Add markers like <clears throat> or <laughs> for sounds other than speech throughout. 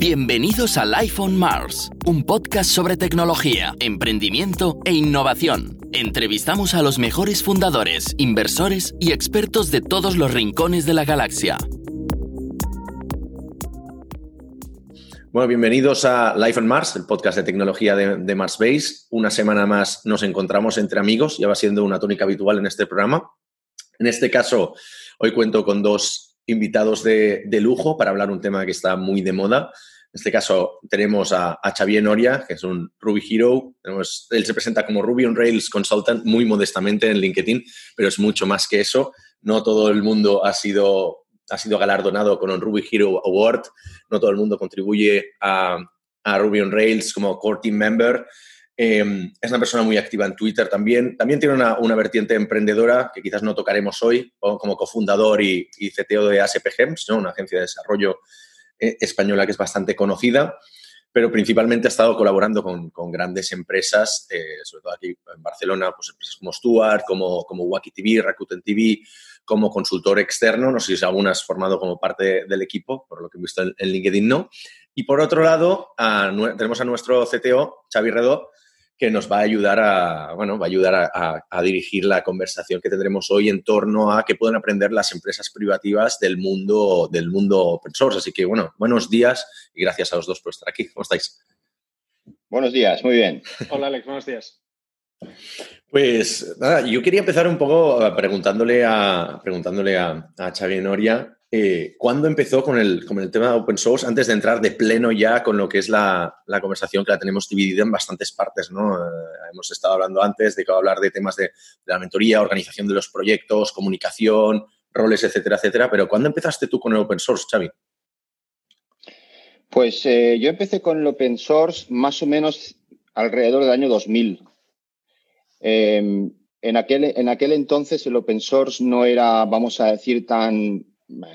Bienvenidos al iPhone Mars, un podcast sobre tecnología, emprendimiento e innovación. Entrevistamos a los mejores fundadores, inversores y expertos de todos los rincones de la galaxia. Bueno, bienvenidos a Life on Mars, el podcast de tecnología de, de Mars Base. Una semana más nos encontramos entre amigos, ya va siendo una tónica habitual en este programa. En este caso, hoy cuento con dos invitados de, lujo para hablar un tema que está muy de moda. En este caso tenemos a, Xavier Noria, que es un Ruby Hero. él se presenta como Ruby on Rails Consultant muy modestamente en LinkedIn, pero es mucho más que eso. No todo el mundo ha sido ha sido galardonado con un Ruby Hero Award. No todo el mundo contribuye a, Ruby on Rails como core team member. Em, es una persona muy activa en Twitter también. También tiene una, vertiente emprendedora que quizás no tocaremos hoy, como cofundador y, y CTO de ASP Gems, ¿no? una agencia de desarrollo eh, española que es bastante conocida pero principalmente ha estado colaborando con, grandes empresas, eh, sobre todo aquí en Barcelona, pues empresas como Stuart, como, como Wacky TV, Rakuten TV, como consultor externo, no sé si algunas formado como parte del equipo, por lo que he visto en, LinkedIn no. Y por otro lado, tenemos a nuestro CTO, Xavi Redó, que nos va a ayudar a, bueno, va a ayudar a, dirigir la conversación que tendremos hoy en torno a qué pueden aprender las empresas privativas del mundo, del mundo open source. Así que, bueno, buenos días y gracias a los dos por estar aquí. ¿Cómo estáis? Buenos días, muy bien. Hola, Alex, buenos días. Pues nada, yo quería empezar un poco preguntándole a, preguntándole a, Noria eh, ¿Cuándo empezó con el, con el tema de open source? Antes de entrar de pleno ya con lo que es la, conversación que la tenemos dividida en bastantes partes, ¿no? Eh, hemos estado hablando antes de que hablar de temas de, la mentoría, organización de los proyectos, comunicación, roles, etcétera, etcétera. Pero ¿cuándo empezaste tú con el open source, Xavi? Pues eh, yo empecé con el open source más o menos alrededor del año 2000. Em, en, aquel, en aquel entonces el open source no era, vamos a decir, tan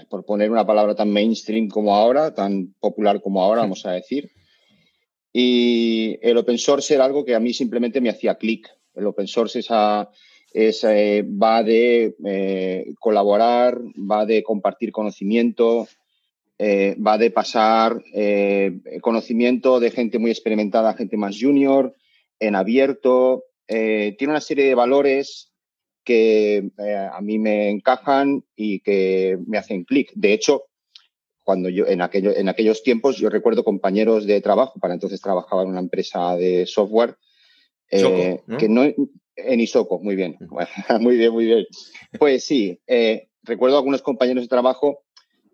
por poner una palabra tan mainstream como ahora, tan popular como ahora, vamos a decir. Y el open source era algo que a mí simplemente me hacía clic. El open source es, eh, va de eh, colaborar, va de compartir conocimiento, eh, va de pasar conocimiento de gente muy experimentada a gente más junior, en abierto. Tiene una serie de valores que eh, a mí me encajan y que me hacen clic. De hecho, cuando yo en, aquello, en aquellos tiempos yo recuerdo compañeros de trabajo, para entonces trabajaba en una empresa de software, eh, que no en Isoco, muy bien, <laughs> muy bien, muy bien. Pues sí, eh, recuerdo algunos compañeros de trabajo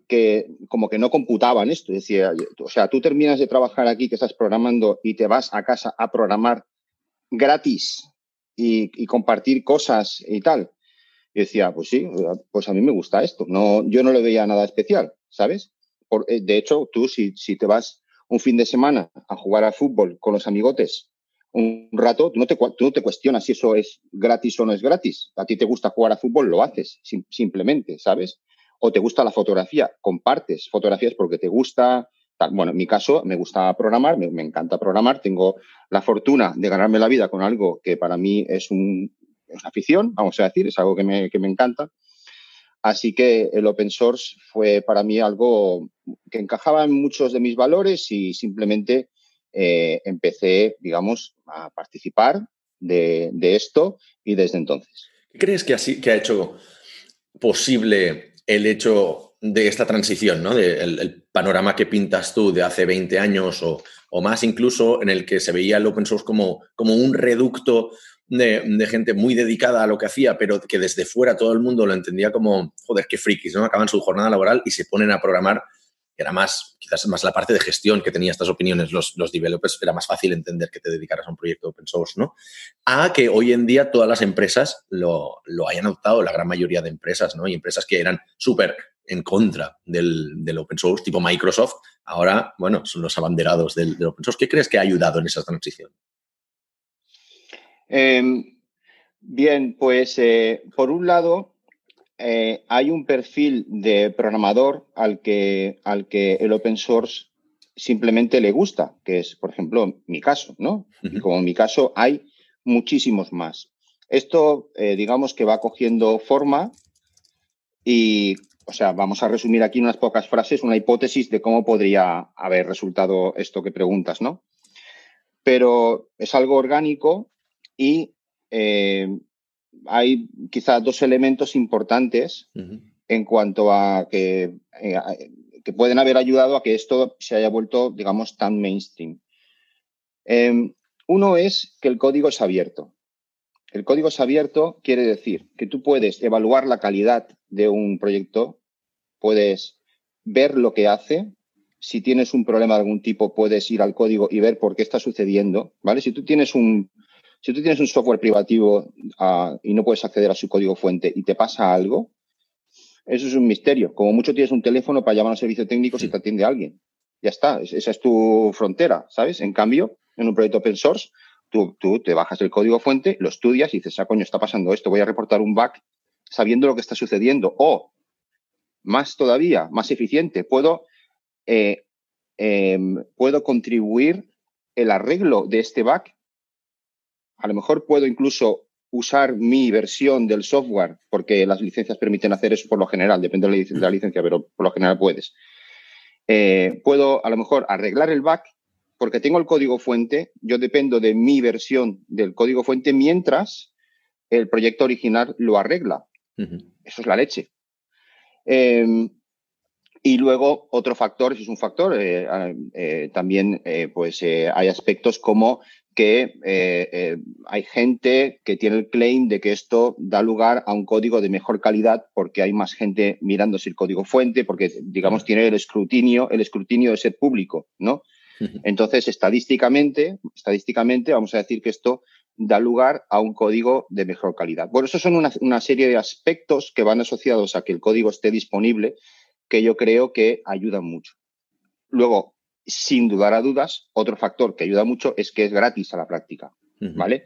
que como que no computaban esto, decía, o sea, tú terminas de trabajar aquí que estás programando y te vas a casa a programar gratis y, compartir cosas y tal. Y decía, pues sí, pues a mí me gusta esto. No, yo no le veía nada especial, ¿sabes? Por, eh, de hecho, tú si, si te vas un fin de semana a jugar al fútbol con los amigotes un rato, tú no, te, tú no te cuestionas si eso es gratis o no es gratis. A ti te gusta jugar a fútbol, lo haces simplemente, ¿sabes? O te gusta la fotografía, compartes fotografías porque te gusta, bueno, en mi caso me gusta programar, me, encanta programar, tengo la fortuna de ganarme la vida con algo que para mí es, una afición, vamos a decir, es algo que me, encanta. Así que el open source fue para mí algo que encajaba en muchos de mis valores y simplemente eh, empecé, digamos, a participar de, esto y desde entonces. ¿Qué crees que, así, que ha hecho posible el hecho de esta transición, ¿no? el, panorama que pintas tú de hace 20 años o, más incluso, en el que se veía el open source como, como un reducto de, gente muy dedicada a lo que hacía, pero que desde fuera todo el mundo lo entendía como, joder, qué frikis, ¿no? Acaban su jornada laboral y se ponen a programar, era más, quizás más la parte de gestión que tenía estas opiniones los, los developers, era más fácil entender que te dedicaras a un proyecto open source, ¿no? A que hoy en día todas las empresas lo, lo hayan adoptado, la gran mayoría de empresas, ¿no? Y empresas que eran súper en contra del, open source, tipo Microsoft, ahora, bueno, son los abanderados del, open source. ¿Qué crees que ha ayudado en esa transición? Em, bien, pues eh, por un lado, eh, hay un perfil de programador al que, al que el open source simplemente le gusta, que es, por ejemplo, mi caso, ¿no? Y como en mi caso hay muchísimos más. Esto, eh, digamos que va cogiendo forma y o sea, vamos a resumir aquí unas pocas frases una hipótesis de cómo podría haber resultado esto que preguntas, ¿no? Pero es algo orgánico y eh, hay quizás dos elementos importantes en cuanto a que, eh, que, pueden haber ayudado a que esto se haya vuelto, digamos, tan mainstream. Em, uno es que el código es abierto. El código es abierto quiere decir que tú puedes evaluar la calidad de un proyecto, puedes ver lo que hace. Si tienes un problema de algún tipo, puedes ir al código y ver por qué está sucediendo, ¿vale? Si tú tienes un, si tú tienes un software privativo ah, y no puedes acceder a su código fuente y te pasa algo, eso es un misterio. Como mucho tienes un teléfono para llamar a un servicio técnico si te atiende alguien. Ya está, esa es tu frontera, ¿sabes? En cambio, en un proyecto open source, tú, tú te bajas el código fuente, lo estudias y dices, ah, coño, está pasando esto, voy a reportar un bug sabiendo lo que está sucediendo. O, más todavía, más eficiente, puedo, eh, em, puedo contribuir el arreglo de este bug a lo mejor puedo incluso usar mi versión del software, porque las licencias permiten hacer eso por lo general, depende de la licencia, pero por lo general puedes. Eh, puedo a lo mejor arreglar el bug porque tengo el código fuente, yo dependo de mi versión del código fuente mientras el proyecto original lo arregla. Eso es la leche. Em, y luego otro factor, eso es un factor, eh, eh, también pues hay aspectos como que eh, eh, hay gente que tiene el claim de que esto da lugar a un código de mejor calidad porque hay más gente mirándose el código fuente, porque, digamos, tiene el escrutinio, el escrutinio de ser público, ¿no? Entonces, estadísticamente, estadísticamente, vamos a decir que esto da lugar a un código de mejor calidad. Bueno, estos son una, una serie de aspectos que van asociados a que el código esté disponible que yo creo que ayudan mucho. Luego, sin dudar a dudas, otro factor que ayuda mucho es que es gratis a la práctica, ¿vale?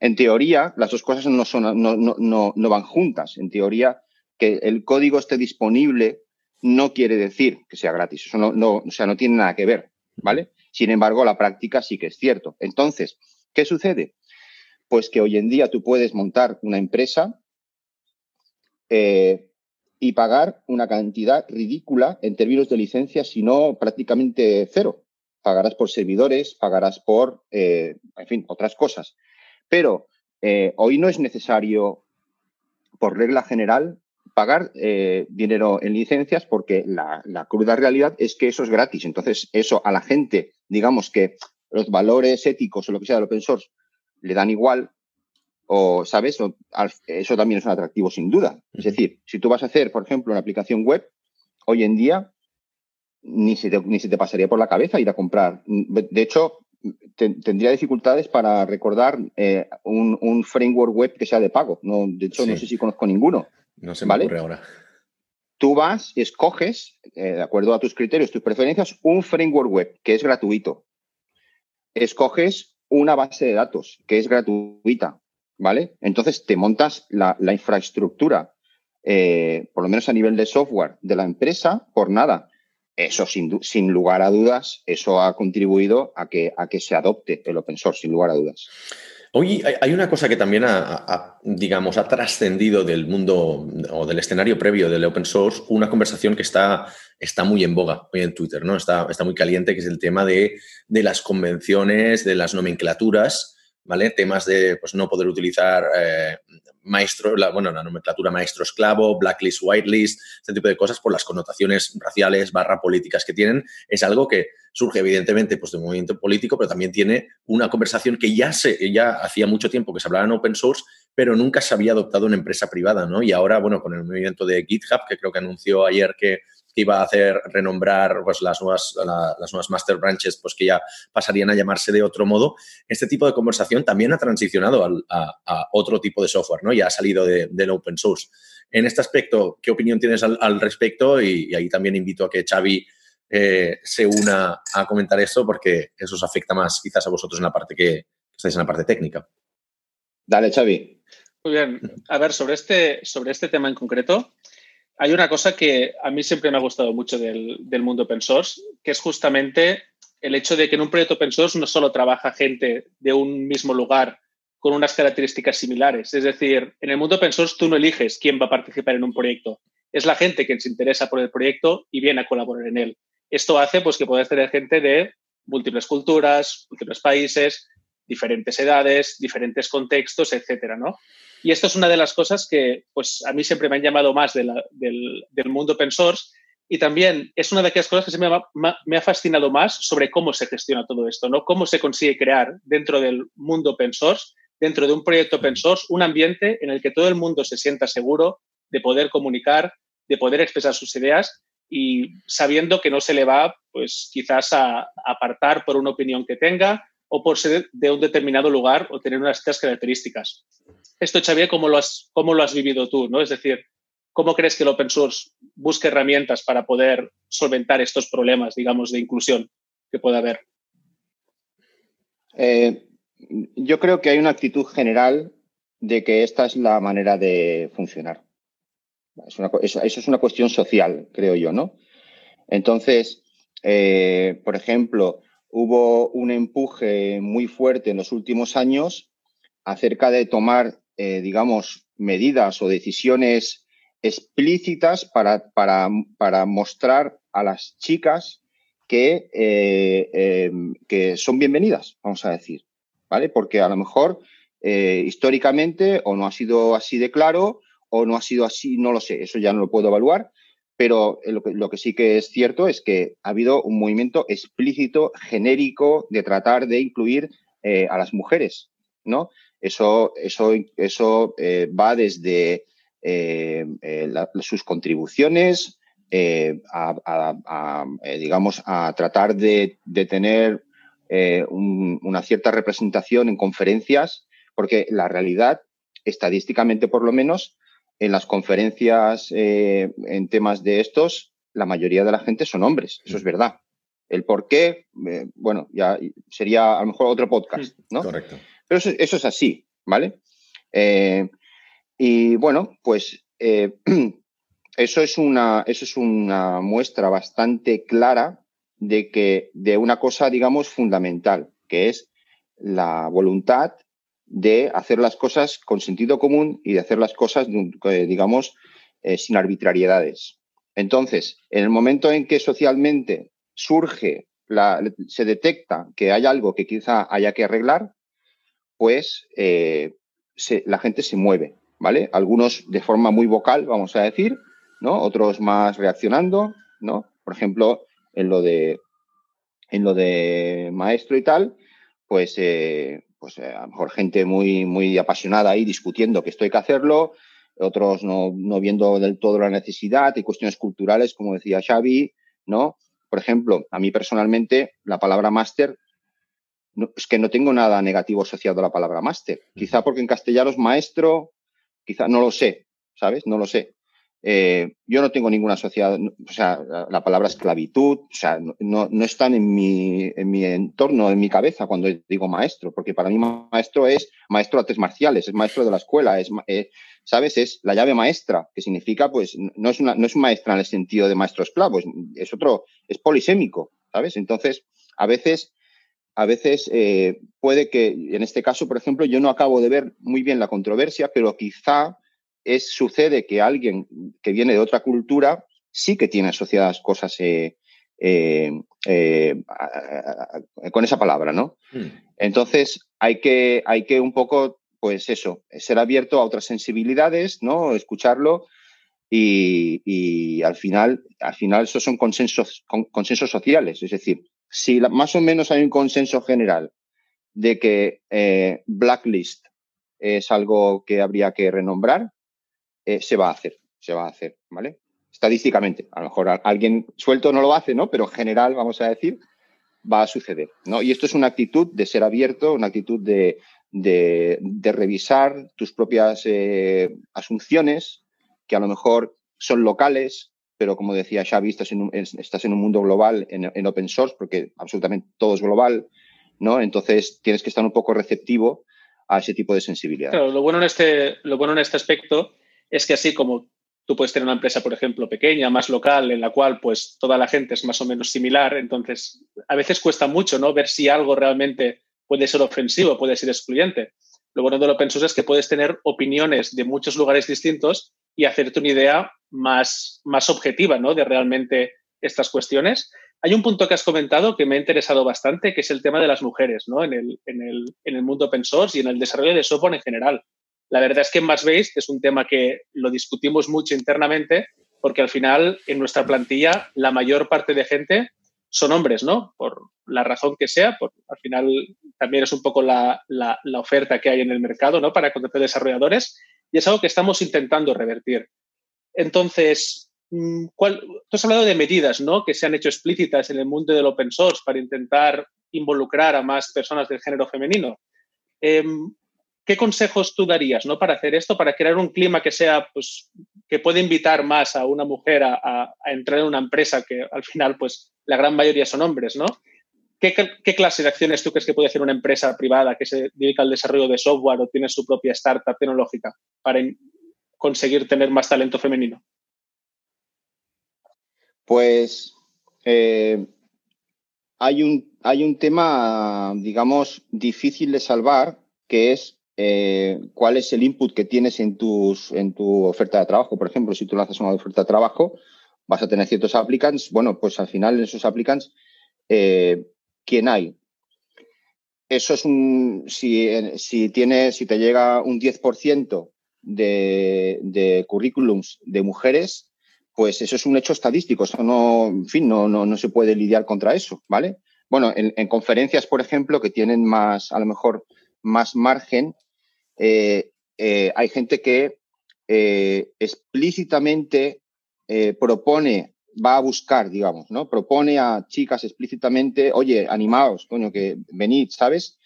En teoría, las dos cosas no, son, no, no, no, van juntas. En teoría, que el código esté disponible no quiere decir que sea gratis. Eso no, no, o sea, no tiene nada que ver, ¿vale? Sin embargo, la práctica sí que es cierto. Entonces, ¿qué sucede? Pues que hoy en día tú puedes montar una empresa eh, y pagar una cantidad ridícula en términos de licencias, sino prácticamente cero. Pagarás por servidores, pagarás por, eh, en fin, otras cosas. Pero eh, hoy no es necesario, por regla general, pagar eh, dinero en licencias porque la, la, cruda realidad es que eso es gratis. Entonces, eso a la gente, digamos que los valores éticos o lo que sea del open source le dan igual, o, ¿sabes? eso también es un atractivo sin duda. Es decir, si tú vas a hacer, por ejemplo, una aplicación web, hoy en día ni se te, ni se te pasaría por la cabeza ir a comprar. De hecho, tendría dificultades para recordar eh, un, framework web que sea de pago. No, de hecho, no sé si conozco ninguno. No se me ocurre ahora. Tú vas y escoges, eh, de acuerdo a tus criterios, tus preferencias, un framework web que es gratuito. Escoges una base de datos que es gratuita. ¿vale? Entonces te montas la, infraestructura, eh, por lo menos a nivel de software de la empresa, por nada. Eso, sin, sin, lugar a dudas, eso ha contribuido a que, a que se adopte el open source, sin lugar a dudas. Oye, hay una cosa que también ha, digamos, ha trascendido del mundo o del escenario previo del open source, una conversación que está, está muy en boga hoy en Twitter, ¿no? Está, está muy caliente, que es el tema de, de las convenciones, de las nomenclaturas ¿vale? Temas de pues, no poder utilizar eh, maestro, la, bueno, la nomenclatura maestro-esclavo, blacklist, whitelist, este tipo de cosas por las connotaciones raciales barra políticas que tienen, es algo que surge evidentemente pues, de movimiento político, pero también tiene una conversación que ya, se, ya hacía mucho tiempo que se hablaba en open source, pero nunca se había adoptado en empresa privada, ¿no? Y ahora, bueno, con el movimiento de GitHub, que creo que anunció ayer que que iba a hacer renombrar pues, las, nuevas, las nuevas master branches, pues que ya pasarían a llamarse de otro modo, este tipo de conversación también ha transicionado a, otro tipo de software, ¿no? Ya ha salido del open source. En este aspecto, ¿qué opinión tienes al, respecto? Y, ahí también invito a que Xavi eh, se una a comentar esto porque eso os afecta más quizás a vosotros en la parte que, que estáis en la parte técnica. Dale, Xavi. Muy bien. A ver, sobre este, sobre este tema en concreto, hay una cosa que a mí siempre me ha gustado mucho del, mundo open source, que es justamente el hecho de que en un proyecto open source no solo trabaja gente de un mismo lugar con unas características similares. Es decir, en el mundo open source tú no eliges quién va a participar en un proyecto. Es la gente quien se interesa por el proyecto y viene a colaborar en él. Esto hace pues, que puedas tener gente de múltiples culturas, múltiples países, diferentes edades, diferentes contextos, etcétera, ¿no? Y esto es una de las cosas que pues, a mí siempre me han llamado más del, mundo open source y también es una de aquellas cosas que me ha, me ha, fascinado más sobre cómo se gestiona todo esto, ¿no? Cómo se consigue crear dentro del mundo open source, dentro de un proyecto open source, un ambiente en el que todo el mundo se sienta seguro de poder comunicar, de poder expresar sus ideas y sabiendo que no se le va, pues quizás a apartar por una opinión que tenga o por ser de un determinado lugar o tener unas características. Esto, Xavier, ¿cómo lo has, cómo lo has vivido tú? ¿no? Es decir, ¿cómo crees que el open source busque herramientas para poder solventar estos problemas, digamos, de inclusión que pueda haber? Eh, yo creo que hay una actitud general de que esta es la manera de funcionar. eso, es una cuestión social, creo yo, ¿no? Entonces, eh, por ejemplo, hubo un empuje muy fuerte en los últimos años acerca de tomar, eh, digamos, medidas o decisiones explícitas para, para, mostrar a las chicas que, eh, em, que, son bienvenidas, vamos a decir, ¿vale? Porque a lo mejor eh, históricamente o no ha sido así de claro o no ha sido así, no lo sé, eso ya no lo puedo evaluar, pero lo que, sí que es cierto es que ha habido un movimiento explícito, genérico, de tratar de incluir a las mujeres, ¿no? Eso, eso, eso eh, va desde eh, sus contribuciones a, digamos, a tratar de, tener una cierta representación en conferencias, porque la realidad, estadísticamente por lo menos, en las conferencias eh, en temas de estos, la mayoría de la gente son hombres, eso es verdad. El por qué, eh, bueno, ya sería a lo mejor otro podcast, ¿no? Correcto. Pero eso, es así, ¿vale? Eh, y bueno, pues <clears throat> eso, es una, eso es una muestra bastante clara de que de una cosa, digamos, fundamental, que es la voluntad de hacer las cosas con sentido común y de hacer las cosas, eh, digamos, eh, sin arbitrariedades. Entonces, en el momento en que socialmente surge, se detecta que hay algo que quizá haya que arreglar, pues eh, la gente se mueve, ¿vale? Algunos de forma muy vocal, vamos a decir, ¿no? Otros más reaccionando, ¿no? Por ejemplo, en lo de, en lo de maestro y tal, pues pues eh, a lo mejor gente muy, muy apasionada ahí discutiendo que esto hay que hacerlo, otros no, viendo del todo la necesidad, y cuestiones culturales, como decía Xavi, ¿no? Por ejemplo, a mí personalmente la palabra máster, es que no tengo nada negativo asociado a la palabra máster. Quizá porque en castellano es maestro, quizá no lo sé, ¿sabes? No lo sé. Eh, yo no tengo ninguna sociedad, o sea, la, palabra esclavitud, o sea, no, no están en mi, en mi, entorno, en mi cabeza cuando digo maestro, porque para mí maestro es maestro de artes marciales, es maestro de la escuela, es, eh, ¿sabes? Es la llave maestra, que significa, pues, no es, una, no es maestra en el sentido de maestro esclavo, es, otro, es polisémico, ¿sabes? Entonces, a veces, a veces eh, puede que, en este caso, por ejemplo, yo no acabo de ver muy bien la controversia, pero quizá es, sucede que alguien que viene de otra cultura sí que tiene asociadas cosas eh, eh, con esa palabra, ¿no? Hmm. Entonces, hay que, hay que un poco, pues eso, ser abierto a otras sensibilidades, ¿no? Escucharlo y, al final, al final esos son consensos, consensos sociales. Es decir, si más o menos hay un consenso general de que blacklist es algo que habría que renombrar, eh, se va a hacer, se va a hacer, ¿vale? Estadísticamente, a lo mejor alguien suelto no lo hace, ¿no? Pero en general, vamos a decir, va a suceder, ¿no? Y esto es una actitud de ser abierto, una actitud de, revisar tus propias eh, asunciones, que a lo mejor son locales, pero como decía Xavi, estás en un, mundo global, en, open source, porque absolutamente todo es global, ¿no? Entonces tienes que estar un poco receptivo a ese tipo de sensibilidad. Lo bueno en este, lo bueno en este aspecto es que así como tú puedes tener una empresa, por ejemplo, pequeña, más local, en la cual pues toda la gente es más o menos similar, entonces a veces cuesta mucho ¿no? ver si algo realmente puede ser ofensivo, puede ser excluyente. lo bueno de lo open source es que puedes tener opiniones de muchos lugares distintos y hacerte una idea más, más objetiva ¿no? de realmente estas cuestiones. Hay un punto que has comentado que me ha interesado bastante, que es el tema de las mujeres ¿no? en, el, en, el, en el mundo open source y en el desarrollo de software en general. La verdad es que en Massbase es un tema que lo discutimos mucho internamente porque al final en nuestra plantilla la mayor parte de gente son hombres, ¿no? Por la razón que sea, por, al final también es un poco la, la, oferta que hay en el mercado, ¿no? Para contratar desarrolladores y es algo que estamos intentando revertir. Entonces, mm, ¿cuál, tú has hablado de medidas, ¿no? Que se han hecho explícitas en el mundo del open source para intentar involucrar a más personas del género femenino. Em, ¿Qué consejos tú darías ¿no? para hacer esto, para crear un clima que sea, pues, que pueda invitar más a una mujer a, entrar en una empresa que al final, pues, la gran mayoría son hombres, ¿no? ¿Qué, ¿Qué, clase de acciones tú crees que puede hacer una empresa privada que se dedica al desarrollo de software o tiene su propia startup tecnológica para conseguir tener más talento femenino? Pues eh, hay, un, hay un tema, digamos, difícil de salvar, que es eh, cuál es el input que tienes en, tus, en tu oferta de trabajo. Por ejemplo, si tú lanzas una oferta de trabajo, vas a tener ciertos applicants. Bueno, pues al final en esos applicants eh, quién hay. Eso es un, si, si, tiene, si te llega un 10% de, currículums de mujeres, pues eso es un hecho estadístico. Eso no, en fin, no, no, no se puede lidiar contra eso, ¿vale? Bueno, en, en, conferencias, por ejemplo, que tienen más, a lo mejor, más margen, eh, eh, hay gente que eh, explícitamente propone va a buscar, digamos, ¿no? Propone a chicas explícitamente, oye, animaos, coño, que venid, ¿sabes?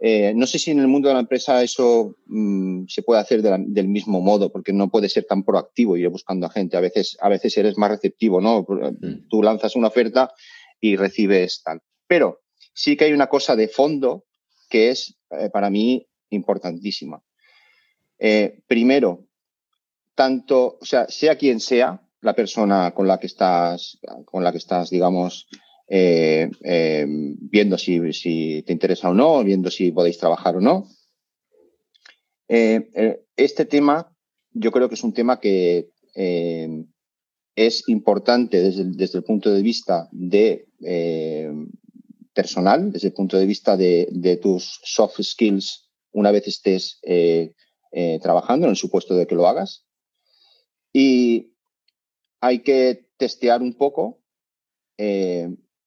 Eh, no sé si en el mundo de la empresa eso mmm, se puede hacer de la, del mismo modo, porque no puede ser tan proactivo ir buscando a gente. A veces, a veces eres más receptivo, ¿no? Mm. Tú lanzas una oferta y recibes tal. Pero sí que hay una cosa de fondo que es eh, para mí importantísima. Eh, primero, tanto, o sea, sea quien sea, la persona con la que estás, con la que estás, digamos, eh, eh, viendo si, te interesa o no, viendo si podéis trabajar o no. Eh, este tema, yo creo que es un tema que es importante desde el, punto de vista de personal, desde el punto de vista de, tus soft skills, una vez estés trabajando en el supuesto de que lo hagas. Y hay que testear un poco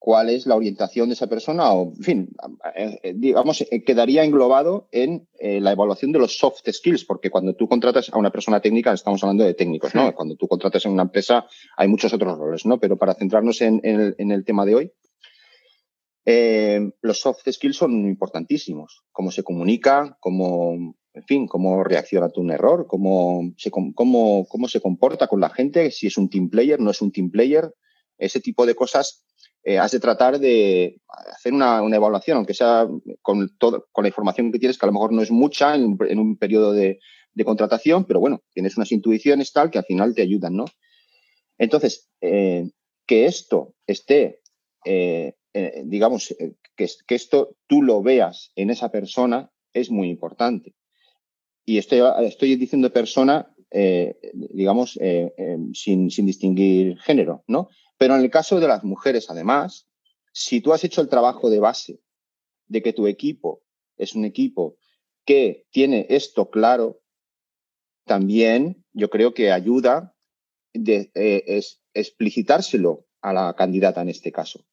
cuál es la orientación de esa persona o, en fin, eh, eh, digamos, quedaría englobado en la evaluación de los soft skills, porque cuando tú contratas a una persona técnica, estamos hablando de técnicos, ¿no? Sí. Cuando tú contratas en una empresa hay muchos otros roles, ¿no? Pero para centrarnos en, en, el, en el, tema de hoy, los soft skills son importantísimos. Cómo se comunica, cómo en fin, cómo reacciona ante un error, cómo se, cómo, cómo se comporta con la gente, si es un team player, no es un team player, ese tipo de cosas. Eh, has de tratar de hacer una, una, evaluación, aunque sea con, todo, con la información que tienes, que a lo mejor no es mucha en, un periodo de, contratación, pero bueno, tienes unas intuiciones tal que al final te ayudan, ¿no? Entonces, eh, que esto esté, eh, eh digamos, que, que esto tú lo veas en esa persona es muy importante y estoy, estoy diciendo persona, digamos, sin, sin, distinguir género, ¿no? Pero en el caso de las mujeres, además, si tú has hecho el trabajo de base de que tu equipo es un equipo que tiene esto claro, también yo creo que ayuda de eh, es explicitárselo a la candidata en este caso,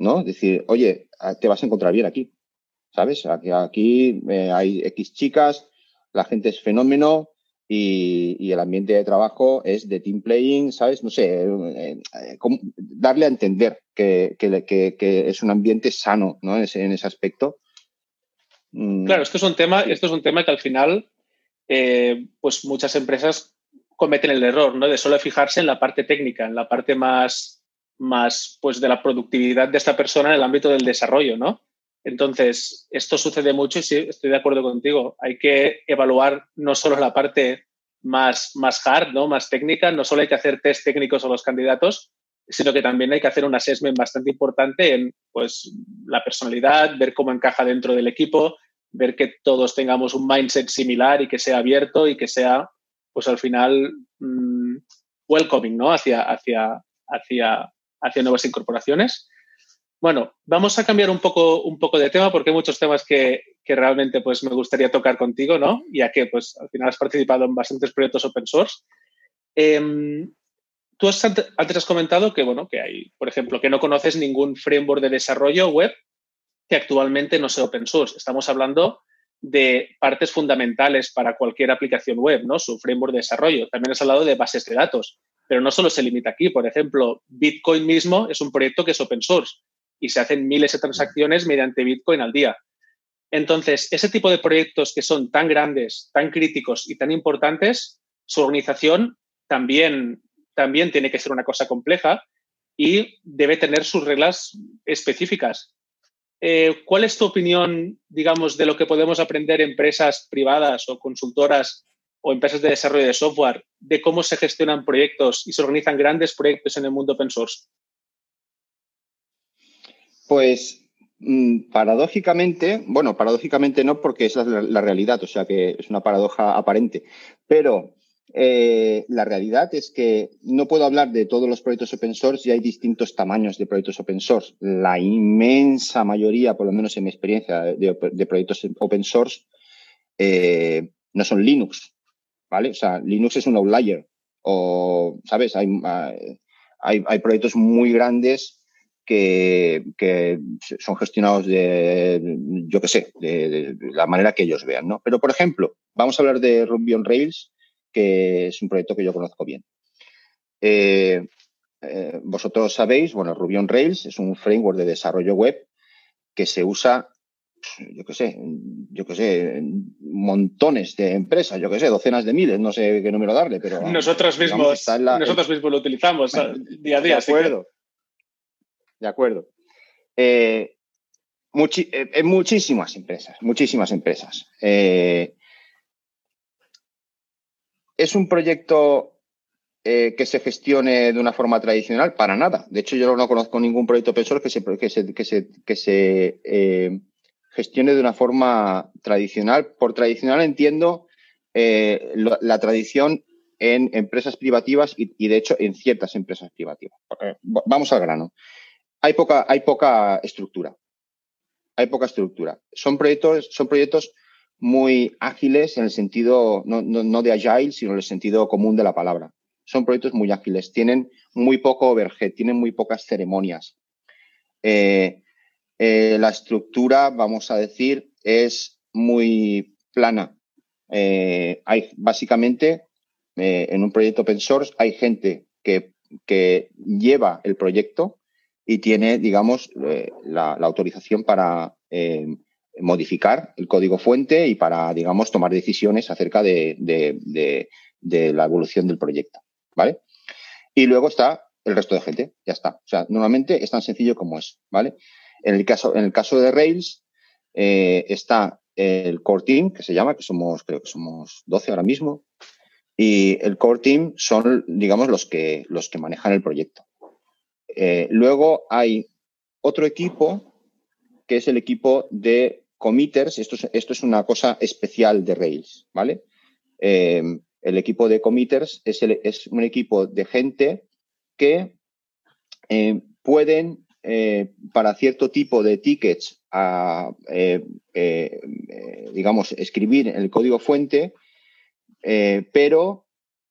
¿no? Decir, oye, te vas a encontrar bien aquí, ¿sabes? Aquí, aquí eh, hay X chicas, la gente es fenómeno y, y, el ambiente de trabajo es de team playing, ¿sabes? No sé, eh, eh, darle a entender que, que, que, que, es un ambiente sano, ¿no? En ese, en ese aspecto. Mm. Claro, esto es un tema, esto es un tema que al final, eh, pues muchas empresas cometen el error, ¿no? De solo fijarse en la parte técnica, en la parte más, más, pues, de la productividad de esta persona en el ámbito del desarrollo, ¿no? Entonces, esto sucede mucho y sí, estoy de acuerdo contigo. Hay que evaluar no solo la parte más, más hard, ¿no? más técnica, no solo hay que hacer test técnicos a los candidatos, sino que también hay que hacer un assessment bastante importante en pues, la personalidad, ver cómo encaja dentro del equipo, ver que todos tengamos un mindset similar y que sea abierto y que sea, pues al final, mm, welcoming, ¿no? Hacia, hacia, hacia, hacia nuevas incorporaciones. Bueno, vamos a cambiar un poco, un poco de tema porque hay muchos temas que, que, realmente pues, me gustaría tocar contigo, ¿no? Ya que pues, al final has participado en bastantes proyectos open source. Em, tú antes has comentado que, bueno, que hay, por ejemplo, que no conoces ningún framework de desarrollo web que actualmente no sea open source. Estamos hablando de partes fundamentales para cualquier aplicación web, ¿no? Su framework de desarrollo. También has hablado de bases de datos, pero no solo se limita aquí. Por ejemplo, Bitcoin mismo es un proyecto que es open source y se hacen miles de transacciones mediante Bitcoin al día. Entonces, ese tipo de proyectos que son tan grandes, tan críticos y tan importantes, su organización también, también tiene que ser una cosa compleja y debe tener sus reglas específicas. Eh, ¿Cuál es tu opinión, digamos, de lo que podemos aprender empresas privadas o consultoras o empresas de desarrollo de software de cómo se gestionan proyectos y se organizan grandes proyectos en el mundo open source? Pues mm, paradójicamente, bueno, paradójicamente no porque esa es la, realidad, o sea que es una paradoja aparente, pero eh, la realidad es que no puedo hablar de todos los proyectos open source y hay distintos tamaños de proyectos open source. La inmensa mayoría, por lo menos en mi experiencia de, proyectos open source, eh, no son Linux, ¿vale? O sea, Linux es un outlier o, ¿sabes? Hay, hay, hay proyectos muy grandes que, son gestionados de, yo qué sé, de, la manera que ellos vean, ¿no? Pero, por ejemplo, vamos a hablar de Ruby on Rails, que es un proyecto que yo conozco bien. Eh, eh, vosotros sabéis, bueno, Ruby on Rails es un framework de desarrollo web que se usa, yo qué sé, yo qué sé, montones de empresas, yo qué sé, docenas de miles, no sé qué número darle, pero... Nosotros mismos, nosotros mismos lo utilizamos día a día. De acuerdo. ¿De acuerdo? Eh, eh, en muchísimas empresas, muchísimas empresas. Eh, ¿Es un proyecto que se gestione de una forma tradicional? Para nada. De hecho, yo no conozco ningún proyecto open que se, que se, que se, gestione de una forma tradicional. Por tradicional entiendo la tradición en empresas privativas y, y, de hecho, en ciertas empresas privativas. Vamos al grano hay poca, hay poca estructura. Hay poca estructura. Son proyectos, son proyectos muy ágiles en el sentido, no, de agile, sino en el sentido común de la palabra. Son proyectos muy ágiles, tienen muy poco overhead, tienen muy pocas ceremonias. Eh, eh, la estructura, vamos a decir, es muy plana. Eh, hay básicamente en un proyecto open source hay gente que, que lleva el proyecto y tiene, digamos, eh, la, autorización para eh, modificar el código fuente y para, digamos, tomar decisiones acerca de, la evolución del proyecto, ¿vale? Y luego está el resto de gente, ya está. O sea, normalmente es tan sencillo como es, ¿vale? En el caso, en el caso de Rails eh, está el core team, que se llama, que somos, creo que somos 12 ahora mismo, y el core team son, digamos, los que, los que manejan el proyecto. Eh, luego hay otro equipo que es el equipo de committers. Esto es, esto es una cosa especial de Rails, ¿vale? Eh, el equipo de committers es, es, un equipo de gente que eh, pueden, para cierto tipo de tickets, digamos, escribir el código fuente, pero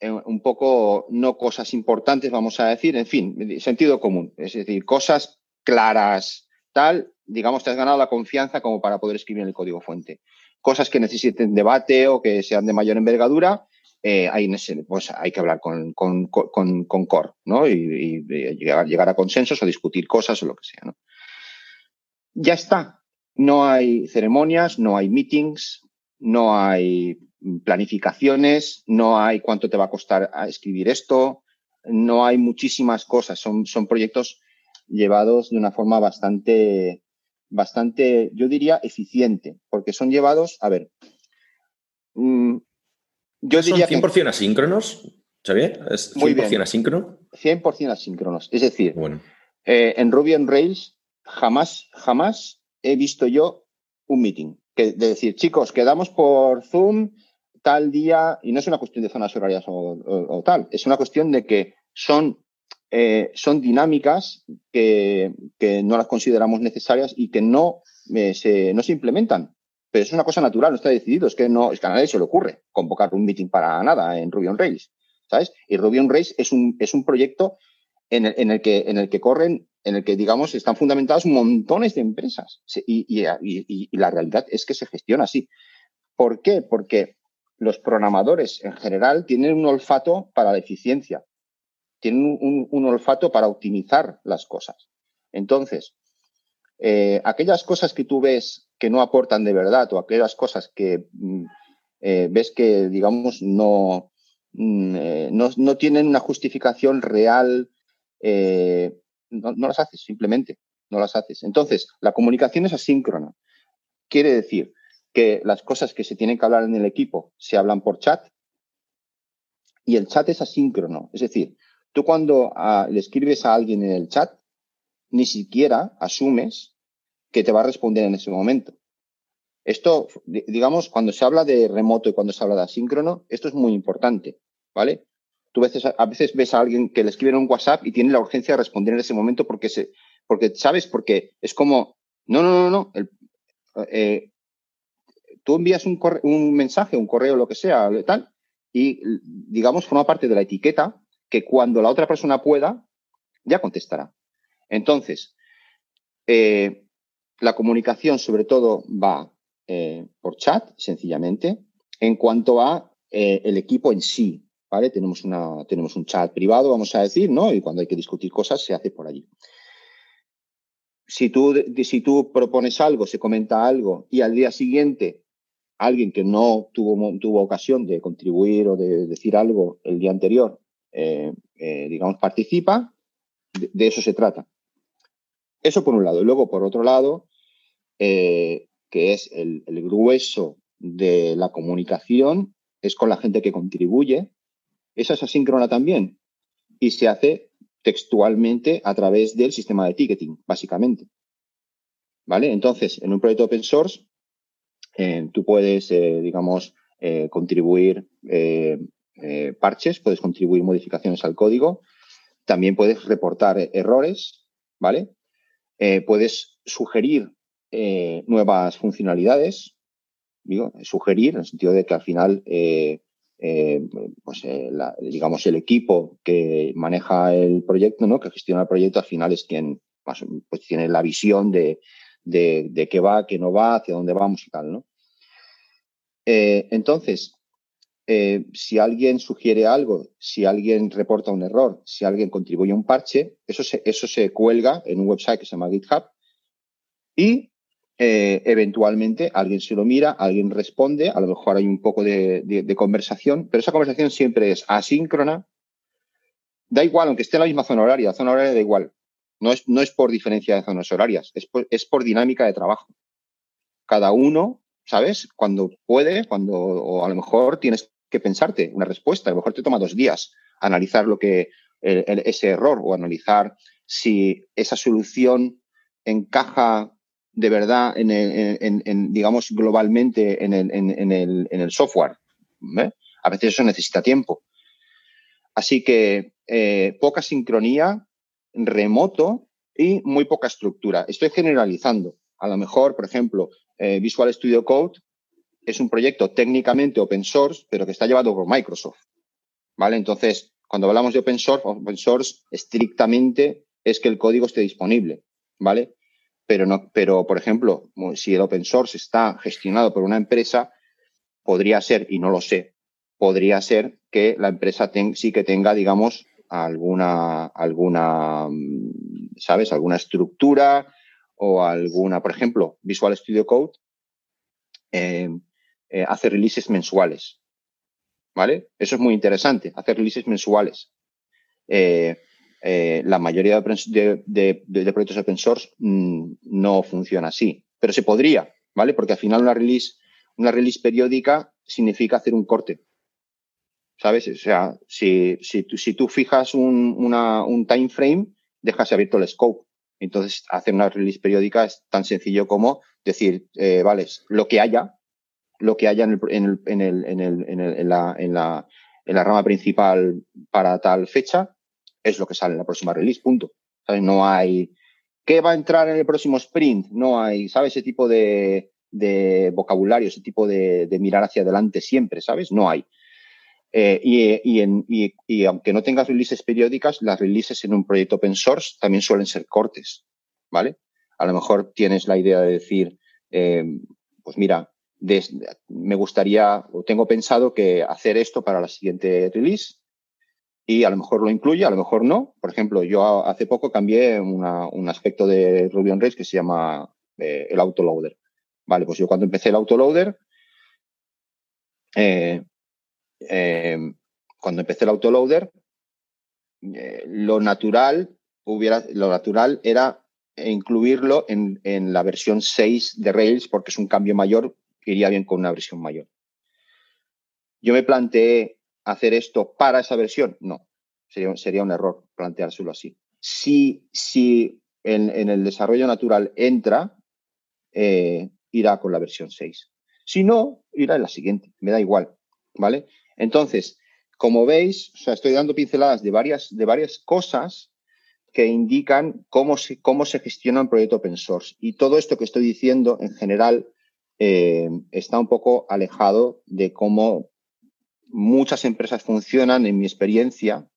un poco no cosas importantes, vamos a decir, en fin, sentido común, es decir, cosas claras, tal, digamos, te has ganado la confianza como para poder escribir el código fuente. Cosas que necesiten debate o que sean de mayor envergadura, eh, hay, pues hay que hablar con, con, con, Core, ¿no? Y, llegar, llegar, a consensos o discutir cosas o lo que sea, ¿no? Ya está. No hay ceremonias, no hay meetings, no hay planificaciones, no hay cuánto te va a costar escribir esto, no hay muchísimas cosas, son, son proyectos llevados de una forma bastante, bastante, yo diría, eficiente, porque son llevados, a ver, mm, yo ¿Son diría 100% asíncronos, Xavier? ¿Es 100% asíncrono? 100% asíncronos, es decir, bueno. Eh, en Ruby on Rails jamás, jamás he visto yo un meeting. Que, de decir, chicos, quedamos por Zoom tal día, y no es una cuestión de zonas horarias o, tal, es una cuestión de que son, eh, son dinámicas que, no las consideramos necesarias y que no, eh, se, no se implementan. Pero es una cosa natural, no está decidido, es que, no, es que a nadie se le ocurre convocar un meeting para nada en Ruby on Rails, ¿sabes? Y Ruby on Rails es un, es un proyecto en el, en el, que, en el que corren, en el que, digamos, están fundamentadas montones de empresas. Y, y, y, la realidad es que se gestiona así. ¿Por qué? Porque los programadores en general tienen un olfato para la eficiencia, tienen un, olfato para optimizar las cosas. Entonces, eh, aquellas cosas que tú ves que no aportan de verdad o aquellas cosas que mm, eh, ves que, digamos, no, mm, eh, no, no, tienen una justificación real, no, no las haces, simplemente, no las haces. Entonces, la comunicación es asíncrona. Quiere decir que las cosas que se tienen que hablar en el equipo se hablan por chat y el chat es asíncrono. Es decir, tú cuando ah, le escribes a alguien en el chat, ni siquiera asumes que te va a responder en ese momento. Esto, digamos, cuando se habla de remoto y cuando se habla de asíncrono, esto es muy importante, ¿vale? Tú a veces, a veces ves a alguien que le escribe en un WhatsApp y tiene la urgencia de responder en ese momento porque, se, porque ¿sabes? Porque es como, no, no, no, no, eh, tú envías un, mensaje, un correo, lo que sea, tal, y digamos, forma parte de la etiqueta que cuando la otra persona pueda, ya contestará. Entonces, eh, la comunicación sobre todo va eh, por chat, sencillamente. En cuanto a eh, el equipo en sí, ¿vale? Tenemos, una, tenemos un chat privado, vamos a decir, ¿no? Y cuando hay que discutir cosas, se hace por allí. Si tú, si tú propones algo, se comenta algo y al día siguiente alguien que no tuvo, tuvo ocasión de contribuir o de decir algo el día anterior, eh, eh, digamos, participa, de, eso se trata. Eso por un lado. Y luego, por otro lado, eh, que es el, grueso de la comunicación, es con la gente que contribuye. Esa es asíncrona también. Y se hace textualmente a través del sistema de ticketing, básicamente. ¿Vale? Entonces, en un proyecto open source, tú puedes, eh, digamos, eh, contribuir parches, puedes contribuir modificaciones al código, también puedes reportar errores, ¿vale? puedes sugerir nuevas funcionalidades, digo, sugerir en el sentido de que al final, pues, digamos, el equipo que maneja el proyecto, ¿no? Que gestiona el proyecto, al final es quien pues, tiene la visión de, de, qué va, qué no va, hacia dónde vamos y tal, ¿no? Eh, entonces, eh, si alguien sugiere algo, si alguien reporta un error, si alguien contribuye a un parche, eso se, eso se cuelga en un website que se llama GitHub y eh, eventualmente alguien se lo mira, alguien responde, a lo mejor hay un poco de, conversación, pero esa conversación siempre es asíncrona. Da igual, aunque esté en la misma zona horaria, la zona horaria da igual. No es, no es por diferencia de zonas horarias, es es por dinámica de trabajo. Cada uno, ¿sabes? Cuando puede, cuando, o a lo mejor tienes que pensarte una respuesta, a lo mejor te toma dos días analizar lo que, ese error o analizar si esa solución encaja de verdad en, en, digamos, globalmente en el, en, el, el software. A veces eso necesita tiempo. Así que eh, poca sincronía remoto y muy poca estructura. Estoy generalizando. A lo mejor, por ejemplo, eh, Visual Studio Code es un proyecto técnicamente open source, pero que está llevado por Microsoft. ¿Vale? Entonces, cuando hablamos de open source, open source estrictamente es que el código esté disponible. ¿Vale? Pero, no, pero, por ejemplo, si el open source está gestionado por una empresa, podría ser, y no lo sé, podría ser que la empresa sí que tenga, digamos, alguna, alguna, mm, ¿sabes? Alguna estructura o alguna, por ejemplo, Visual Studio Code eh, eh, hace releases mensuales. ¿Vale? Eso es muy interesante, hacer releases mensuales. Eh, la mayoría de, de, proyectos open source mm, no funciona así, pero se podría, ¿vale? Porque al final una release, una release periódica significa hacer un corte. ¿sabes? O sea, si, si, tú, fijas un, un time frame, dejas abierto el scope. Entonces, hacer una release periódica es tan sencillo como Decir, eh, vale, lo que haya, lo que haya en, la rama principal para tal fecha, es lo que sale en la próxima release, punto. No hay, ¿qué va a entrar en el próximo sprint? No hay, ¿sabes? Ese tipo de, de vocabulario, ese tipo de, de, mirar hacia adelante siempre, ¿sabes? No hay. Eh, y, y, en, y, y, aunque no tengas releases periódicas, las releases en un proyecto open source también suelen ser cortes, ¿vale? A lo mejor tienes la idea de decir, eh, pues mira, me gustaría o tengo pensado que hacer esto para la siguiente release y a lo mejor lo incluye, a lo mejor no. Por ejemplo, yo hace poco cambié una, un aspecto de Ruby on Rails que se llama eh, el autoloader. Vale, pues yo cuando empecé el autoloader, eh, eh, cuando empecé el autoloader, eh, lo natural hubiera, lo natural era incluirlo en, la versión 6 de Rails porque es un cambio mayor que iría bien con una versión mayor. Yo me planteé hacer esto para esa versión. No, sería, sería un error planteárselo así. Si, si en, en el desarrollo natural entra, eh, irá con la versión 6. Si no, irá en la siguiente. Me da igual. ¿Vale? Entonces, como veis, estoy dando pinceladas de varias, de varias cosas que indican cómo se, cómo se gestiona un proyecto open source. Y todo esto que estoy diciendo, en general, eh, está un poco alejado de cómo muchas empresas funcionan, en mi experiencia,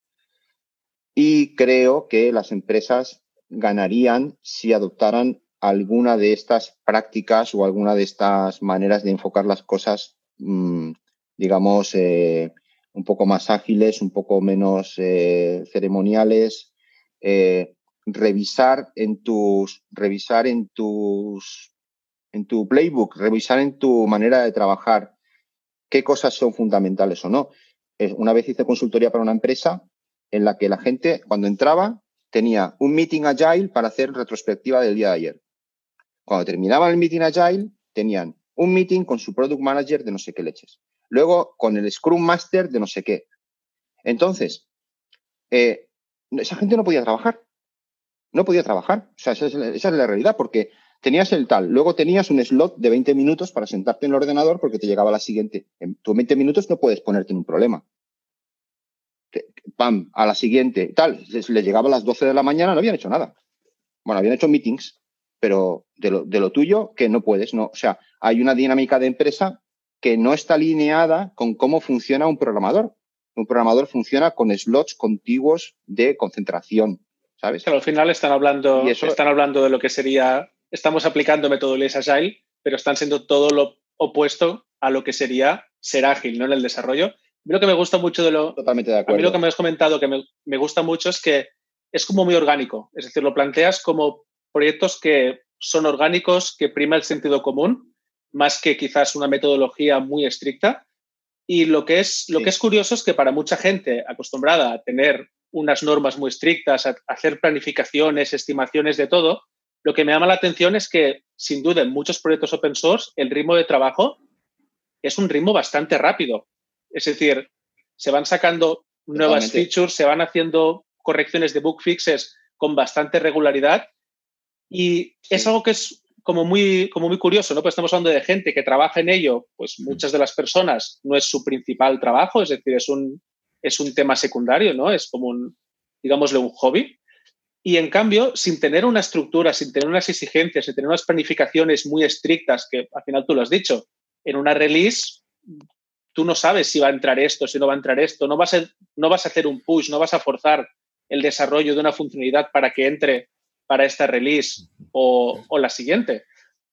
y creo que las empresas ganarían si adoptaran alguna de estas prácticas o alguna de estas maneras de enfocar las cosas mmm, digamos, eh, un poco más ágiles, un poco menos eh, ceremoniales, eh, revisar en tus, revisar en tus, en tu playbook, revisar en tu manera de trabajar qué cosas son fundamentales o no. Una vez hice consultoría para una empresa en la que la gente, cuando entraba, tenía un meeting agile para hacer retrospectiva del día de ayer. Cuando terminaba el meeting agile, tenían un meeting con su product manager de no sé qué leches luego con el Scrum Master de no sé qué. Entonces, eh, esa gente no podía trabajar. No podía trabajar. O sea, esa es, la realidad, porque tenías el tal, luego tenías un slot de 20 minutos para sentarte en el ordenador porque te llegaba la siguiente. En tus 20 minutos no puedes ponerte en un problema. Pam, a la siguiente, tal, les, les llegaba a las 12 de la mañana, no habían hecho nada. Bueno, habían hecho meetings, pero de lo, de lo tuyo que no puedes, no. O sea, hay una dinámica de empresa que no está alineada con cómo funciona un programador. Un programador funciona con slots contiguos de concentración, ¿sabes? Pero al final están hablando, eso, están hablando de lo que sería, estamos aplicando metodologías Agile, pero están siendo todo lo opuesto a lo que sería ser ágil, ¿no? En el desarrollo. A mí lo que me gusta mucho de lo... Totalmente de acuerdo. A mí lo que me has comentado que me, me gusta mucho es que es como muy orgánico. Es decir, lo planteas como proyectos que son orgánicos, que prima el sentido común más que quizás una metodología muy estricta. Y lo que es, lo que es curioso es que para mucha gente acostumbrada a tener unas normas muy estrictas, a hacer planificaciones, estimaciones de todo, lo que me llama la atención es que, sin duda, en muchos proyectos open source, el ritmo de trabajo es un ritmo bastante rápido. Es decir, se van sacando nuevas features, se van haciendo correcciones de bug fixes con bastante regularidad y sí. es algo que es como muy, como muy curioso, ¿no? Pues estamos hablando de gente que trabaja en ello, pues muchas de las personas no es su principal trabajo, es decir, es un, es un tema secundario, ¿no? Es como un, digámosle, un hobby. Y en cambio, sin tener una estructura, sin tener unas exigencias, sin tener unas planificaciones muy estrictas, que al final tú lo has dicho, en una release tú no sabes si va a entrar esto, si no va a entrar esto, no vas a, no vas a hacer un push, no vas a forzar el desarrollo de una funcionalidad para que entre para esta release o, o, la siguiente.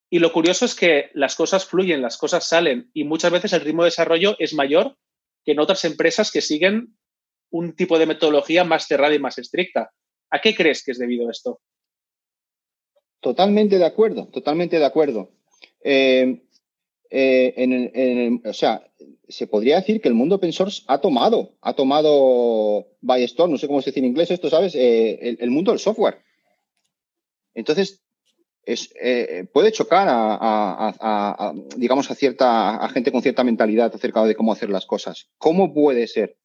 Y lo curioso es que las cosas fluyen, las cosas salen y muchas veces el ritmo de desarrollo es mayor que en otras empresas que siguen un tipo de metodología más cerrada y más estricta. ¿A qué crees que es debido esto? Totalmente de acuerdo, totalmente de acuerdo. Eh, eh, en, el, en el, o sea, se podría decir que el mundo open source ha tomado, ha tomado by storm, no sé cómo se dice en inglés esto, ¿sabes? Eh, el, el, mundo del software. Entonces, es, eh, puede chocar a, digamos, a cierta a gente con cierta mentalidad acerca de cómo hacer las cosas. ¿Cómo puede ser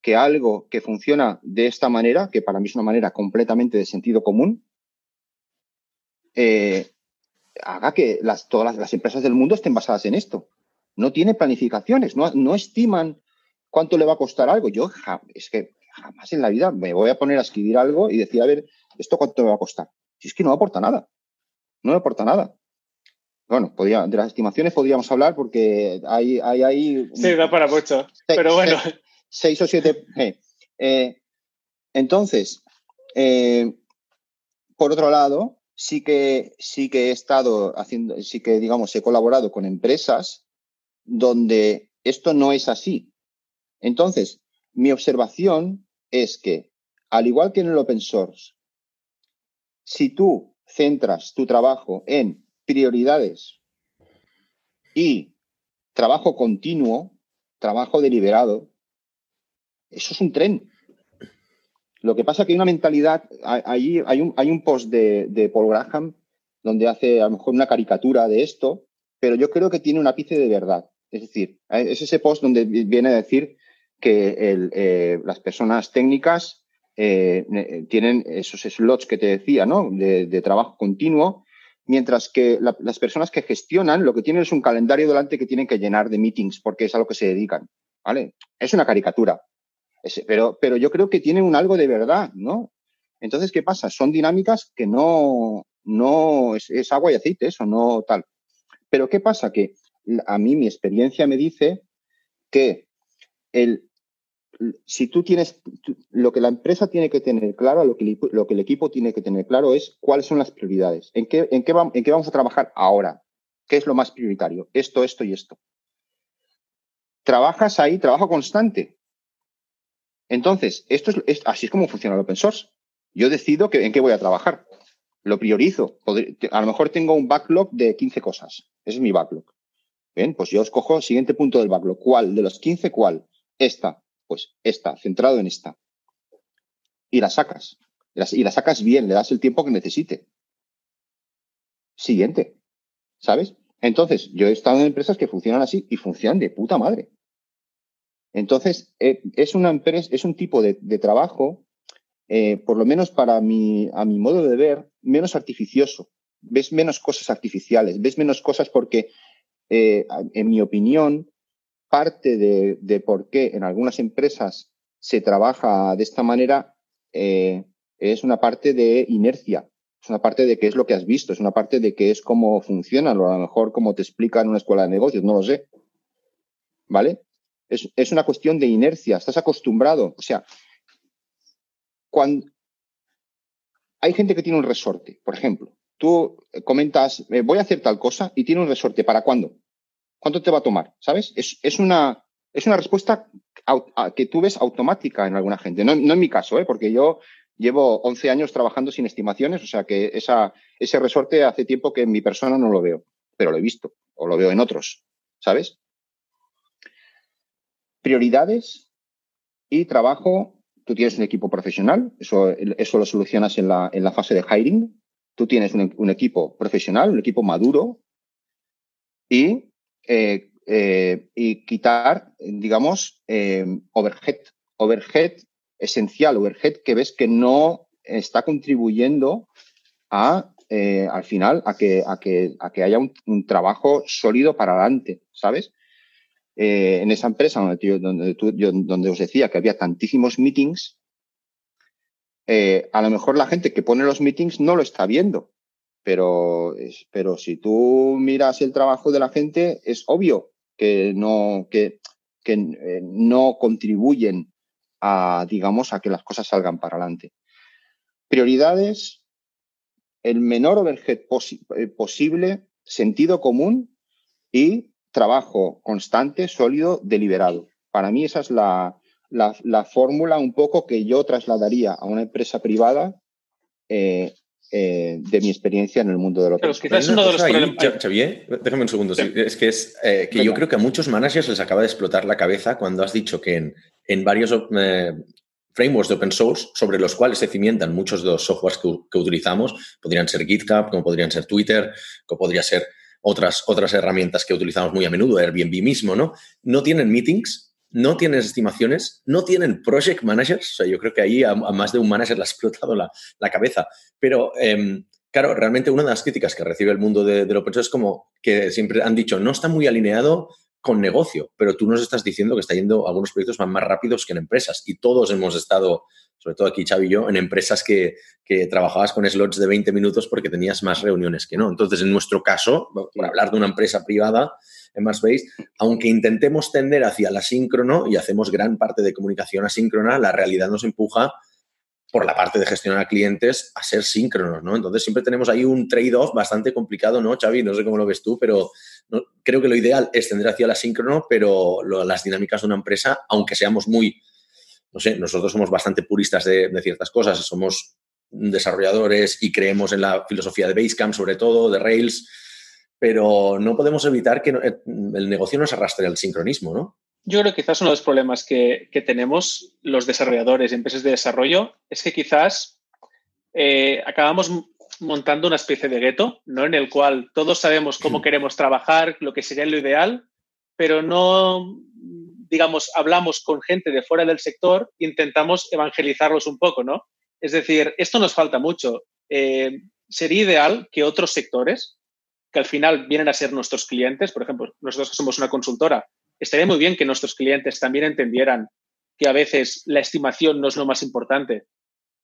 que algo que funciona de esta manera, que para mí es una manera completamente de sentido común, eh, haga que todas las, empresas del mundo estén basadas en esto. No tiene planificaciones, no, no estiman cuánto le va a costar algo. Yo es que jamás en la vida me voy a poner a escribir algo y decir, a ver, ¿esto cuánto me va a costar? Si es que no aporta nada. No aporta nada. Bueno, podía, de las estimaciones podríamos hablar porque hay... hay, hay sí, da para mucho. pero bueno. Seis, o siete... Eh, eh, entonces, eh, por otro lado, sí que, sí que he estado haciendo, sí que, digamos, he colaborado con empresas donde esto no es así. Entonces, mi observación es que, al igual que en el open source, si tú centras tu trabajo en prioridades y trabajo continuo, trabajo deliberado, eso es un tren. Lo que pasa es que hay una mentalidad, hay, un, post de, de, Paul Graham donde hace a lo mejor una caricatura de esto, pero yo creo que tiene un ápice de verdad. Es decir, es ese post donde viene a decir que eh, las personas técnicas eh, tienen esos slots que te decía, ¿no? De, trabajo continuo, mientras que las personas que gestionan lo que tienen es un calendario delante que tienen que llenar de meetings porque es a lo que se dedican, ¿vale? Es una caricatura, pero, pero yo creo que tienen un algo de verdad, ¿no? Entonces, ¿qué pasa? Son dinámicas que no, no es agua y aceite, eso no tal. Pero ¿qué pasa? Que a mí mi experiencia me dice que el, si tú tienes, lo que la empresa tiene que tener claro, lo que, el equipo tiene que tener claro es cuáles son las prioridades, en qué, vamos a trabajar ahora, qué es lo más prioritario, esto, esto y esto. Trabajas ahí, trabajo constante. Entonces, esto es, así es como funciona el open source. Yo decido en qué voy a trabajar. Lo priorizo. A lo mejor tengo un backlog de 15 cosas. Ese es mi backlog. Bien, pues yo escojo el siguiente punto del backlog. ¿Cuál? De los 15, ¿cuál? Esta pues esta, centrado en esta. Y la sacas. Y la sacas bien, le das el tiempo que necesite. Siguiente. ¿Sabes? Entonces, yo he estado en empresas que funcionan así y funcionan de puta madre. Entonces, eh, es una empresa, es un tipo de, trabajo, eh, por lo menos para mi, a mi modo de ver, menos artificioso. Ves menos cosas artificiales, ves menos cosas porque, eh, en mi opinión, parte de, por qué en algunas empresas se trabaja de esta manera eh, es una parte de inercia, es una parte de qué es lo que has visto, es una parte de qué es cómo funciona, o a lo mejor cómo te explican en una escuela de negocios, no lo sé. ¿Vale? Es, es una cuestión de inercia, estás acostumbrado. O sea, cuando hay gente que tiene un resorte, por ejemplo, tú comentas, eh, voy a hacer tal cosa y tiene un resorte, ¿para cuándo? ¿Cuánto te va a tomar? ¿Sabes? Es, una, es una respuesta que tú ves automática en alguna gente. No, en mi caso, ¿eh? porque yo llevo 11 años trabajando sin estimaciones, o sea que esa, ese resorte hace tiempo que en mi persona no lo veo, pero lo he visto o lo veo en otros, ¿sabes? Prioridades y trabajo. Tú tienes un equipo profesional, eso, eso lo solucionas en la, en la fase de hiring. Tú tienes un equipo profesional, un equipo maduro y eh, eh, y quitar, digamos, eh, overhead. Overhead esencial, overhead que ves que no está contribuyendo a, al final, a que, a que, a que haya un, trabajo sólido para adelante, ¿sabes? en esa empresa donde, donde, donde os decía que había tantísimos meetings, a lo mejor la gente que pone los meetings no lo está viendo, pero, pero si tú miras el trabajo de la gente, es obvio que no, que, que eh, no contribuyen a, digamos, a que las cosas salgan para adelante. Prioridades, el menor overhead eh, posible, sentido común y trabajo constante, sólido, deliberado. Para mí esa es la, la, la fórmula un poco que yo trasladaría a una empresa privada eh, eh, de mi experiencia en el mundo de lo Pero quizás uno de los problemas. Xavier, déjame un segundo. Es que es eh, que yo creo que a muchos managers les acaba de explotar la cabeza cuando has dicho que en, en varios eh, frameworks de open source sobre los cuales se cimientan muchos de los softwares que, utilizamos, podrían ser GitHub, como podrían ser Twitter, como podría ser otras, otras herramientas que utilizamos muy a menudo, Airbnb mismo, ¿no? No tienen meetings no tienen estimaciones, no tienen project managers. O sea, yo creo que ahí a, más de un manager le ha explotado la, cabeza. Pero em, Claro, realmente una de las críticas que recibe el mundo de, open source es como que siempre han dicho, no está muy alineado con negocio, pero tú nos estás diciendo que está yendo, algunos proyectos van más rápidos que en empresas y todos hemos estado, sobre todo aquí Xavi y yo, en empresas que, que trabajabas con slots de 20 minutos porque tenías más reuniones que no. Entonces, en nuestro caso, por hablar de una empresa privada, en Marsbase, aunque intentemos tender hacia el asíncrono y hacemos gran parte de comunicación asíncrona, la realidad nos empuja por la parte de gestionar a clientes a ser síncronos, ¿no? Entonces siempre tenemos ahí un trade-off bastante complicado, ¿no, Xavi? No sé cómo lo ves tú, pero creo que lo ideal es tender hacia el asíncrono, pero las dinámicas de una empresa, aunque seamos muy, no sé, nosotros somos bastante puristas de, ciertas cosas, somos desarrolladores y creemos en la filosofía de Basecamp, sobre todo, de Rails, pero no podemos evitar que el negocio nos arrastre al sincronismo, ¿no? Yo creo que quizás uno de los problemas que, tenemos los desarrolladores y empresas de desarrollo es que quizás eh, acabamos montando una especie de gueto, ¿no? En el cual todos sabemos cómo queremos trabajar, lo que sería lo ideal, pero no, digamos, hablamos con gente de fuera del sector intentamos evangelizarlos un poco, ¿no? Es decir, esto nos falta mucho. Eh, sería ideal que otros sectores, que al final vienen a ser nuestros clientes, por ejemplo, nosotros que somos una consultora, estaría muy bien que nuestros clientes también entendieran que a veces la estimación no es lo más importante,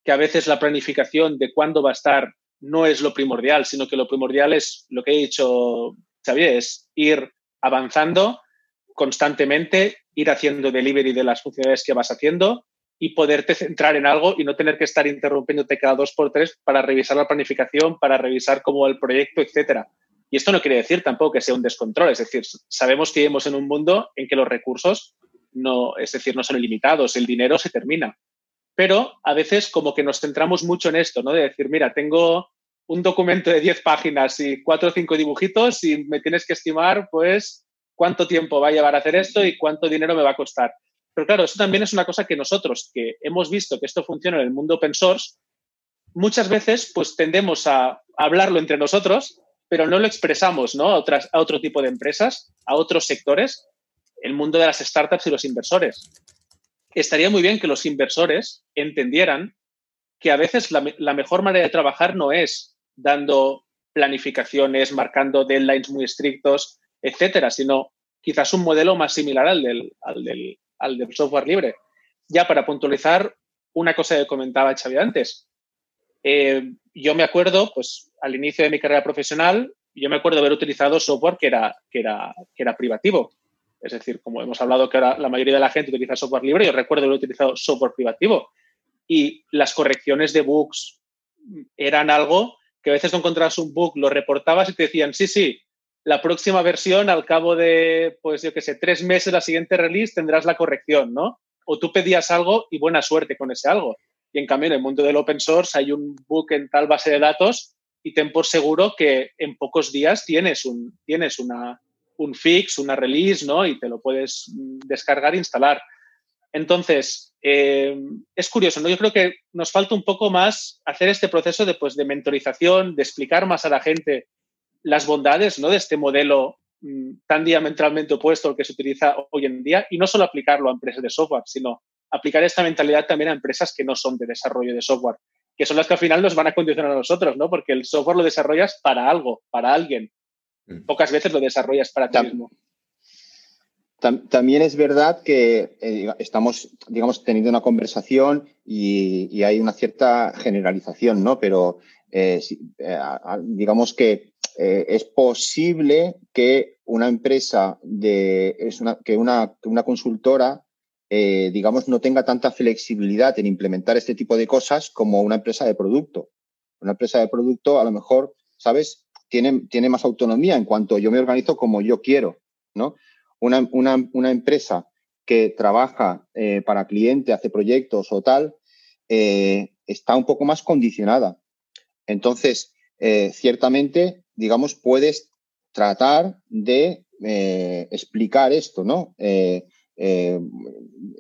que a veces la planificación de cuándo va a estar no es lo primordial, sino que lo primordial es lo que he dicho, Xavier, es ir avanzando constantemente, ir haciendo delivery de las funcionalidades que vas haciendo y poderte centrar en algo y no tener que estar interrumpiéndote cada dos por tres para revisar la planificación, para revisar cómo el proyecto, etcétera. Y esto no quiere decir tampoco que sea un descontrol, es decir, sabemos que vivimos en un mundo en que los recursos no, es decir, no son ilimitados, el dinero se termina. Pero a veces como que nos centramos mucho en esto, ¿no? De decir, mira, tengo un documento de 10 páginas y cuatro o cinco dibujitos y me tienes que estimar, pues, cuánto tiempo va a llevar a hacer esto y cuánto dinero me va a costar. Pero claro, eso también es una cosa que nosotros, que hemos visto que esto funciona en el mundo open source, muchas veces pues tendemos a hablarlo entre nosotros pero no lo expresamos ¿no? A, otras, a otro tipo de empresas, a otros sectores, el mundo de las startups y los inversores. Estaría muy bien que los inversores entendieran que a veces la, la mejor manera de trabajar no es dando planificaciones, marcando deadlines muy estrictos, etcétera, sino quizás un modelo más similar al del, al del, al del software libre. Ya para puntualizar una cosa que comentaba Xavi antes, eh, yo me acuerdo, pues al inicio de mi carrera profesional, yo me acuerdo haber utilizado software que era, que era, que era privativo. Es decir, como hemos hablado que ahora la mayoría de la gente utiliza software libre, yo recuerdo haber utilizado software privativo. Y las correcciones de bugs eran algo que a veces no encontrabas un bug, lo reportabas y te decían, sí, sí, la próxima versión al cabo de, pues yo qué sé, tres meses, la siguiente release, tendrás la corrección, ¿no? O tú pedías algo y buena suerte con ese algo. Y en cambio, en el mundo del open source hay un book en tal base de datos y ten por seguro que en pocos días tienes un, tienes una, un fix, una release, ¿no? Y te lo puedes descargar e instalar. Entonces, eh, es curioso, ¿no? Yo creo que nos falta un poco más hacer este proceso de, pues, de mentorización, de explicar más a la gente las bondades, ¿no? De este modelo mm, tan diametralmente opuesto al que se utiliza hoy en día y no solo aplicarlo a empresas de software, sino aplicar esta mentalidad también a empresas que no son de desarrollo de software, que son las que al final nos van a condicionar a nosotros, ¿no? Porque el software lo desarrollas para algo, para alguien. Mm. Pocas veces lo desarrollas para ti mismo. También es verdad que eh, estamos, digamos, teniendo una conversación y, hay una cierta generalización, ¿no? Pero eh, eh, digamos que es posible que una empresa de, es una, que una, una consultora eh, digamos, no tenga tanta flexibilidad en implementar este tipo de cosas como una empresa de producto. Una empresa de producto, a lo mejor, ¿sabes? Tiene, tiene más autonomía en cuanto yo me organizo como yo quiero, ¿no? Una, una, empresa que trabaja eh, para cliente, hace proyectos o tal, eh, está un poco más condicionada. Entonces, ciertamente, digamos, puedes tratar de explicar esto, ¿no? Eh,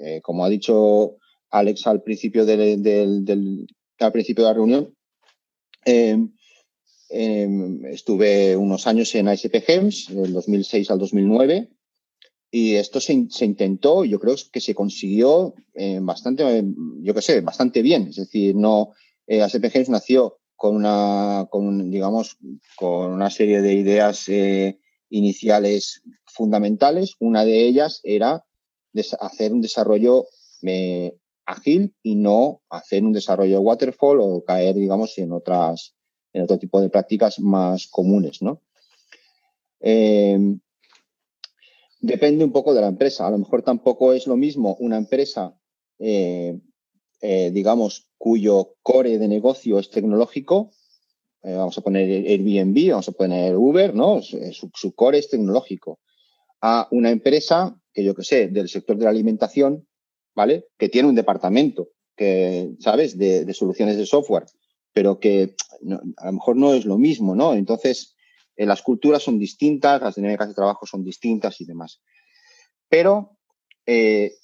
eh, como ha dicho Alex al principio, del, al principio de la reunión, em, em, estuve unos años en ISP Games, del 2006 al 2009, y esto se, intentó, yo creo que se consiguió eh, bastante, yo qué sé, bastante bien. Es decir, no, ASP Games nació con una, con, digamos, con una serie de ideas eh, iniciales fundamentales. Una de ellas era hacer un desarrollo eh, ágil y no hacer un desarrollo waterfall o caer, digamos, en otras, en otro tipo de prácticas más comunes, ¿no? Em, depende un poco de la empresa. A lo mejor tampoco es lo mismo una empresa, eh, eh, digamos, cuyo core de negocio es tecnológico. Eh, vamos a poner Airbnb, vamos a poner Uber, ¿no? Su, su, core es tecnológico. A una empresa que yo que sé, del sector de la alimentación, ¿vale? Que tiene un departamento, que, ¿sabes? De, soluciones de software, pero que a lo mejor no es lo mismo, ¿no? Entonces, eh, las culturas son distintas, las dinámicas de trabajo son distintas y demás. Pero, eh,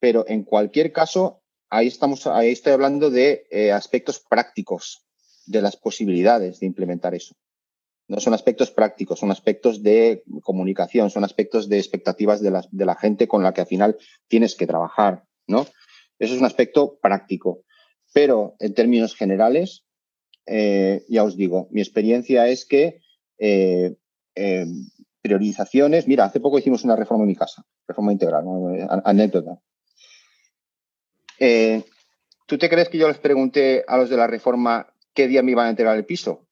pero en cualquier caso, ahí estamos, ahí estoy hablando de eh, aspectos prácticos de las posibilidades de implementar eso. No son aspectos prácticos, son aspectos de comunicación, son aspectos de expectativas de la, gente con la que al final tienes que trabajar, ¿no? Eso es un aspecto práctico. Pero en términos generales, ya os digo, mi experiencia es que eh, eh, priorizaciones. Mira, hace poco hicimos una reforma en mi casa, reforma integral, anécdota. Eh, ¿Tú te crees que yo les pregunté a los de la reforma qué día me iban a entregar el piso?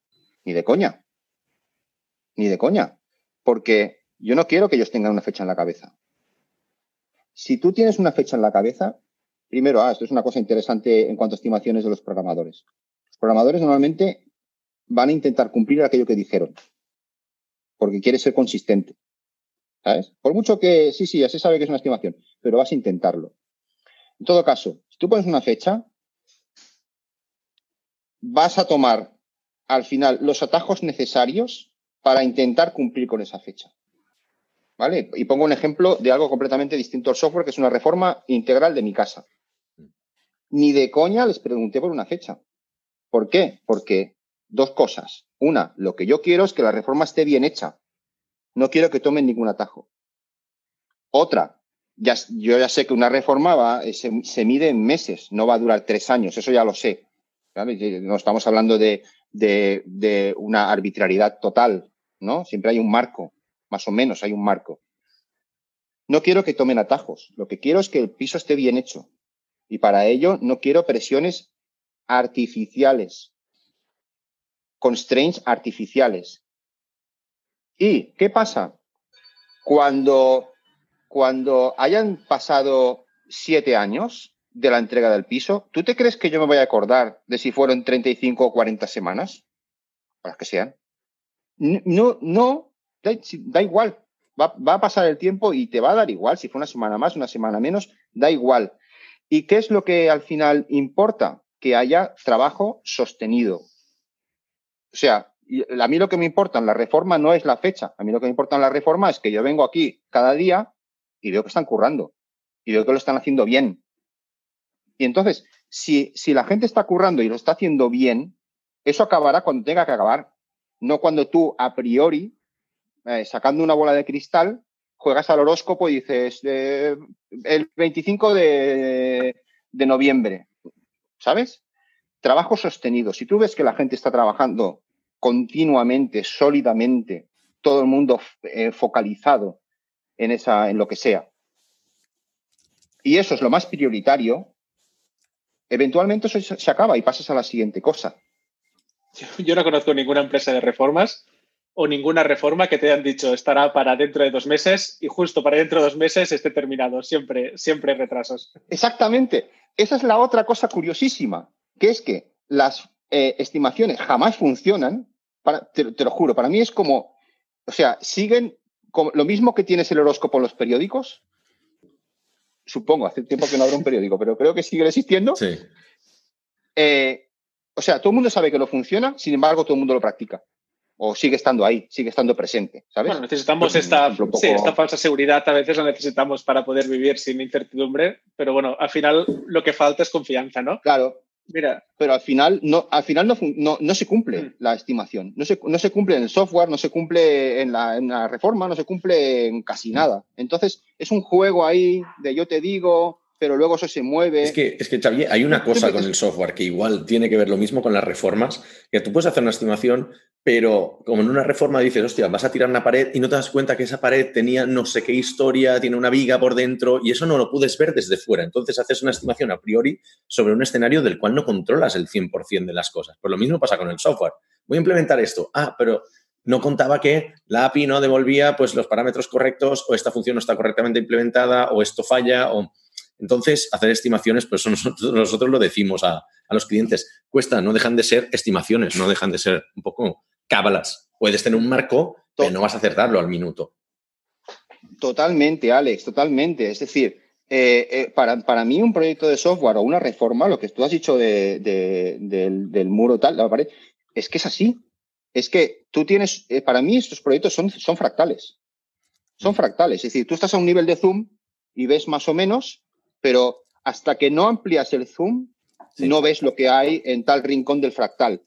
Ni de coña. Ni de coña. Porque yo no quiero que ellos tengan una fecha en la cabeza. Si tú tienes una fecha en la cabeza, primero, ah, esto es una cosa interesante en cuanto a estimaciones de los programadores. Los programadores normalmente van a intentar cumplir aquello que dijeron porque quieres ser consistente. ¿Sabes? Por mucho que, sí, sí, ya se sabe que es una estimación, pero vas a intentarlo. En todo caso, si tú pones una fecha, vas a tomar al final los atajos necesarios para intentar cumplir con esa fecha. ¿Vale? Y pongo un ejemplo de algo completamente distinto al software, que es una reforma integral de mi casa. Ni de coña les pregunté por una fecha. ¿Por qué? Porque dos cosas. Una, lo que yo quiero es que la reforma esté bien hecha. No quiero que tomen ningún atajo. Otra, yo ya sé que una reforma va, eh, se, mide en meses, no va a durar tres años, eso ya lo sé. No estamos hablando de, de, una arbitrariedad total, ¿no? Siempre hay un marco, más o menos hay un marco. No quiero que tomen atajos, lo que quiero es que el piso esté bien hecho. Y para ello no quiero presiones artificiales constraints artificiales. ¿Y qué pasa? Cuando, cuando hayan pasado siete años de la entrega del piso, ¿tú te crees que yo me voy a acordar de si fueron 35 o 40 semanas? Para que sean. No, no, da, igual. Va, a pasar el tiempo y te va a dar igual. Si fue una semana más, una semana menos, da igual. ¿Y qué es lo que al final importa? Que haya trabajo sostenido, o sea, a mí lo que me importa en la reforma no es la fecha. A mí lo que me importa en la reforma es que yo vengo aquí cada día y veo que están currando y veo que lo están haciendo bien. Y entonces, si, si la gente está currando y lo está haciendo bien, eso acabará cuando tenga que acabar. No cuando tú, a priori, eh, sacando una bola de cristal, juegas al horóscopo y dices eh, el 25 de, de noviembre. ¿Sabes? Trabajo sostenido. Si tú ves que la gente está trabajando continuamente, sólidamente, todo el mundo eh, focalizado en, esa, en lo que sea. Y eso es lo más prioritario. Eventualmente eso se acaba y pasas a la siguiente cosa. Yo no conozco ninguna empresa de reformas o ninguna reforma que te hayan dicho estará para dentro de dos meses y justo para dentro de dos meses esté terminado. Siempre, siempre retrasos. Exactamente. Esa es la otra cosa curiosísima, que es que las eh, estimaciones jamás funcionan te, lo juro, para mí es como, o sea, siguen lo mismo que tienes el horóscopo en los periódicos. Supongo, hace tiempo que no abro un periódico, pero creo que sigue existiendo. Sí. Eh, o sea, todo el mundo sabe que lo funciona, sin embargo, todo el mundo lo practica. O sigue estando ahí, sigue estando presente, ¿sabes? Bueno, necesitamos esta, esta falsa seguridad, a veces la necesitamos para poder vivir sin incertidumbre, pero bueno, al final lo que falta es confianza, ¿no? Claro, Mira, pero al final no, al final no, no, no se cumple mm. la estimación. No se, no se, cumple en el software, no se cumple en la, en reforma, no se cumple en casi nada. Entonces, es un juego ahí de yo te digo, pero luego eso se mueve. Es que, es que Xavier, hay una cosa con el software que igual tiene que ver lo mismo con las reformas, que tú puedes hacer una estimación, pero como en una reforma dices, hostia, vas a tirar una pared y no te das cuenta que esa pared tenía no sé qué historia, tiene una viga por dentro y eso no lo puedes ver desde fuera. Entonces haces una estimación a priori sobre un escenario del cual no controlas el 100% de las cosas. Pues lo mismo pasa con el software. Voy a implementar esto. Ah, pero no contaba que la API no devolvía pues, los parámetros correctos o esta función no está correctamente implementada o esto falla o... Entonces, hacer estimaciones, pues <laughs> nosotros, lo decimos a, los clientes. Cuesta, no dejan de ser estimaciones, no dejan de ser un poco cábalas. Puedes tener un marco, pero no vas a acertarlo al minuto. Totalmente, Alex, totalmente. Es decir, eh, eh, para, mí un proyecto de software o una reforma, lo que tú has dicho del, del, muro tal, la pared, es que es así es que tú tienes, eh, para mí estos proyectos son, son fractales. Son mm. fractales. Es decir, tú estás a un nivel de zoom y ves más o menos, pero hasta que no amplias el zoom, no ves lo que hay en tal rincón del fractal.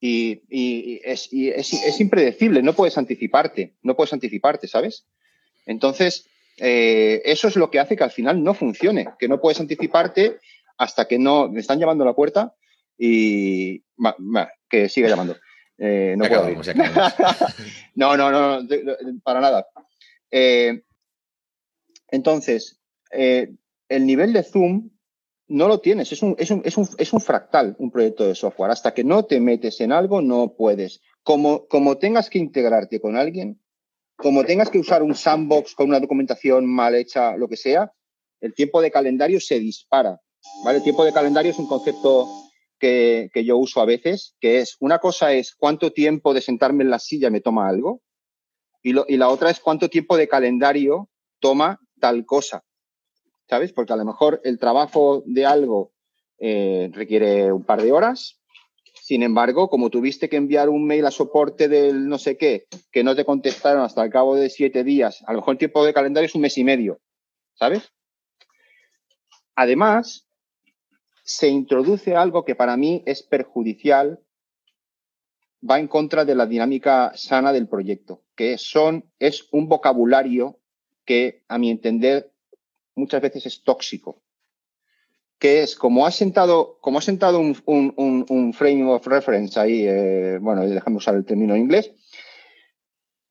Y, es, es, impredecible, no puedes anticiparte, no puedes anticiparte, ¿sabes? Entonces, eh, eso es lo que hace que al final no funcione, que no puedes anticiparte hasta que no, me están llamando a la puerta y que siga llamando. Eh, no puedo <laughs> no, no, no, para nada. Eh, entonces, el nivel de zoom no lo tienes, es un, es, un, es, un, es un, fractal, un proyecto de software. Hasta que no te metes en algo, no puedes. Como, como tengas que integrarte con alguien, como tengas que usar un sandbox con una documentación mal hecha, lo que sea, el tiempo de calendario se dispara. ¿vale? El tiempo de calendario es un concepto que, yo uso a veces, que es, una cosa es cuánto tiempo de sentarme en la silla me toma algo y, la otra es cuánto tiempo de calendario toma tal cosa, ¿sabes? Porque a lo mejor el trabajo de algo eh, requiere un par de horas, sin embargo, como tuviste que enviar un mail a soporte del no sé qué, que no te contestaron hasta el cabo de siete días, a lo mejor el tiempo de calendario es un mes y medio, ¿sabes? Además, se introduce algo que para mí es perjudicial, va en contra de la dinámica sana del proyecto, que son, es un vocabulario que, a mi entender, muchas veces es tóxico. Que es, como ha sentado, como ha sentado un, un, frame of reference ahí, eh, bueno, déjame usar el término en inglés,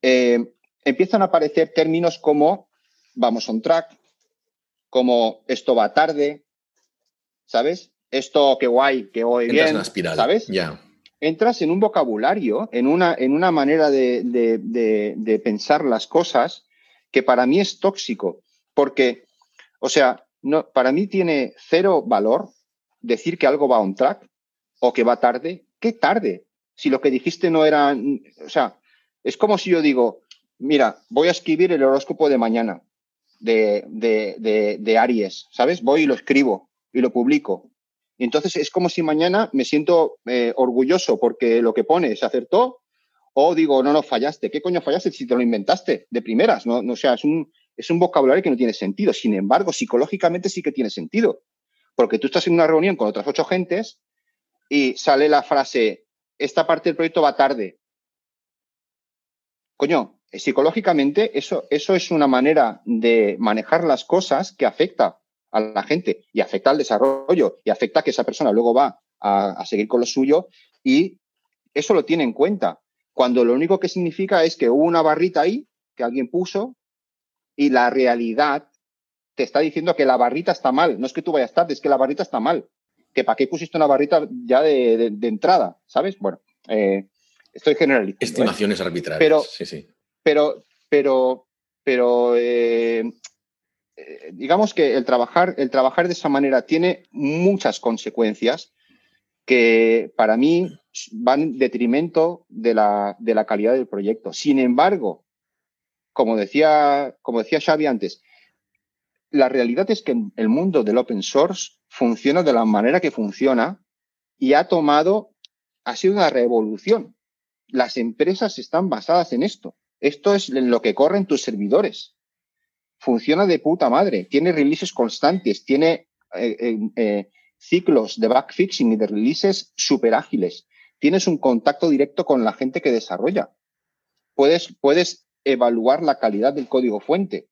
eh, empiezan a aparecer términos como vamos on track, como esto va tarde, ¿sabes? Esto, qué guay, que hoy bien, en espiral, ¿sabes? Ya. Entras en un vocabulario, en una, en una manera de, pensar las cosas que para mí es tóxico, porque, o sea, no, para mí tiene cero valor decir que algo va on track o que va tarde. ¿Qué tarde? Si lo que dijiste no era, o sea, es como si yo digo, mira, voy a escribir el horóscopo de mañana de, de, de Aries, ¿sabes? Voy y lo escribo y lo publico. Y entonces es como si mañana me siento eh, orgulloso porque lo que pone se acertó o digo, no, no, fallaste. ¿Qué coño fallaste si te lo inventaste de primeras? No, no o sea, es un, es un vocabulario que no tiene sentido. Sin embargo, psicológicamente sí que tiene sentido. Porque tú estás en una reunión con otras ocho gentes y sale la frase, esta parte del proyecto va tarde. Coño, psicológicamente eso, eso es una manera de manejar las cosas que afecta a la gente y afecta al desarrollo y afecta a que esa persona luego va a, seguir con lo suyo y eso lo tiene en cuenta. Cuando lo único que significa es que hubo una barrita ahí que alguien puso y la realidad te está diciendo que la barrita está mal. No es que tú vayas tarde, es que la barrita está mal. Que para qué pusiste una barrita ya de, entrada, ¿sabes? Bueno, eh, estoy generalizando. ¿eh? Estimaciones arbitrarias. Pero, sí, sí. Pero, pero, pero eh, digamos que el trabajar, el trabajar de esa manera tiene muchas consecuencias que para mí van en detrimento de la, de la calidad del proyecto. Sin embargo, como decía, como decía Xavi antes, la realidad es que el mundo del open source funciona de la manera que funciona y ha tomado, ha sido una revolución. Las empresas están basadas en esto. Esto es en lo que corren tus servidores funciona de puta madre, tiene releases constantes, tiene eh, eh, ciclos de backfixing y de releases súper ágiles. Tienes un contacto directo con la gente que desarrolla. Puedes, puedes evaluar la calidad del código fuente.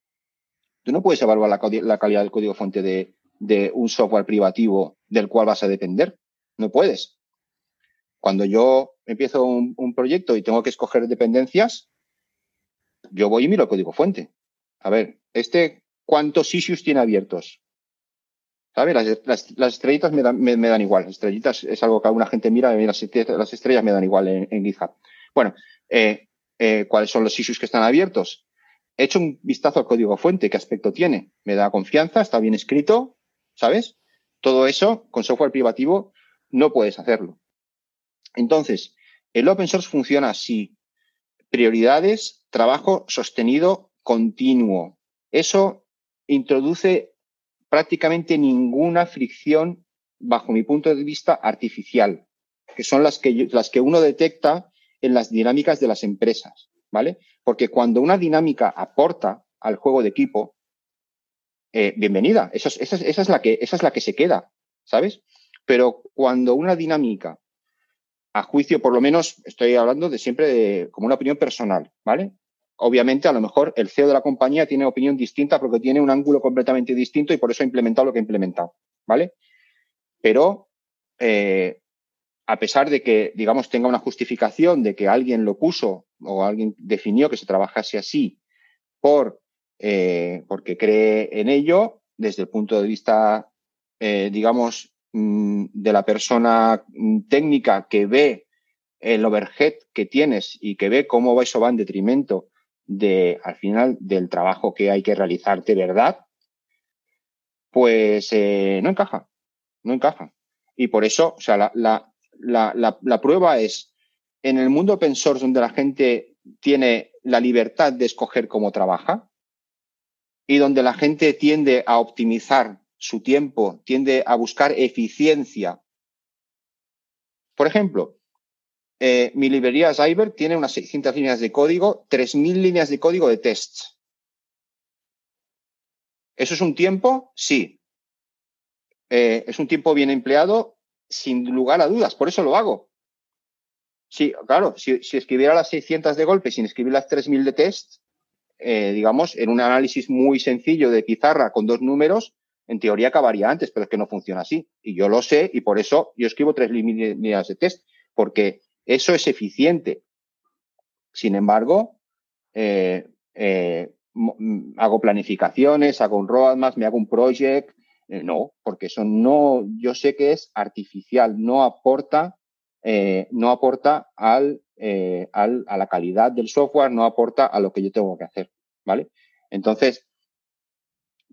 Tú no puedes evaluar la, calidad del código fuente de, un software privativo del cual vas a depender. No puedes. Cuando yo empiezo un, proyecto y tengo que escoger dependencias, yo voy y miro el código fuente. A ver, este, ¿cuántos issues tiene abiertos? ¿Sabes? Las, estrellitas me dan, igual. Estrellitas es algo que alguna gente mira, las, las estrellas me dan igual en, GitHub. Bueno, eh, eh, ¿cuáles son los issues que están abiertos? He hecho un vistazo al código fuente, qué aspecto tiene. Me da confianza, está bien escrito, ¿sabes? Todo eso con software privativo no puedes hacerlo. Entonces, el open source funciona así. Prioridades, trabajo sostenido continuo. Eso introduce prácticamente ninguna fricción, bajo mi punto de vista, artificial, que son las que, las que uno detecta en las dinámicas de las empresas, ¿vale? Porque cuando una dinámica aporta al juego de equipo, eh, bienvenida, esa es, la que, esa es la que se queda, ¿sabes? Pero cuando una dinámica, a juicio, por lo menos, estoy hablando de siempre de, como una opinión personal, ¿vale? Obviamente, a lo mejor el CEO de la compañía tiene opinión distinta porque tiene un ángulo completamente distinto y por eso ha implementado lo que ha implementado, ¿vale? Pero eh, a pesar de que, digamos, tenga una justificación de que alguien lo puso o alguien definió que se trabajase así por, eh, porque cree en ello, desde el punto de vista, eh, digamos, mm, de la persona mm, técnica que ve el overhead que tienes y que ve cómo eso va en detrimento de, al final, del trabajo que hay que realizar de verdad, pues eh, no encaja, no encaja. Y por eso, o sea, la, la, prueba es, en el mundo open source donde la gente tiene la libertad de escoger cómo trabaja y donde la gente tiende a optimizar su tiempo, tiende a buscar eficiencia. Por ejemplo, eh, mi librería Cyber tiene unas 600 líneas de código, 3.000 líneas de código de tests. ¿Eso es un tiempo? Sí. Eh, ¿Es un tiempo bien empleado? Sin lugar a dudas, por eso lo hago. Sí, claro, si, escribiera las 600 de golpe sin escribir las 3000 de test, eh, digamos, en un análisis muy sencillo de pizarra con dos números, en teoría acabaría antes, pero es que no funciona así. Y yo lo sé y por eso yo escribo tres líneas de test, porque eso es eficiente. Sin embargo, eh, eh, hago planificaciones, hago un roadmap, me hago un project, eh, no, porque eso no, yo sé que es artificial, no aporta, eh, no aporta eh, al, a la calidad del software, no aporta a lo que yo tengo que hacer, ¿vale? Entonces,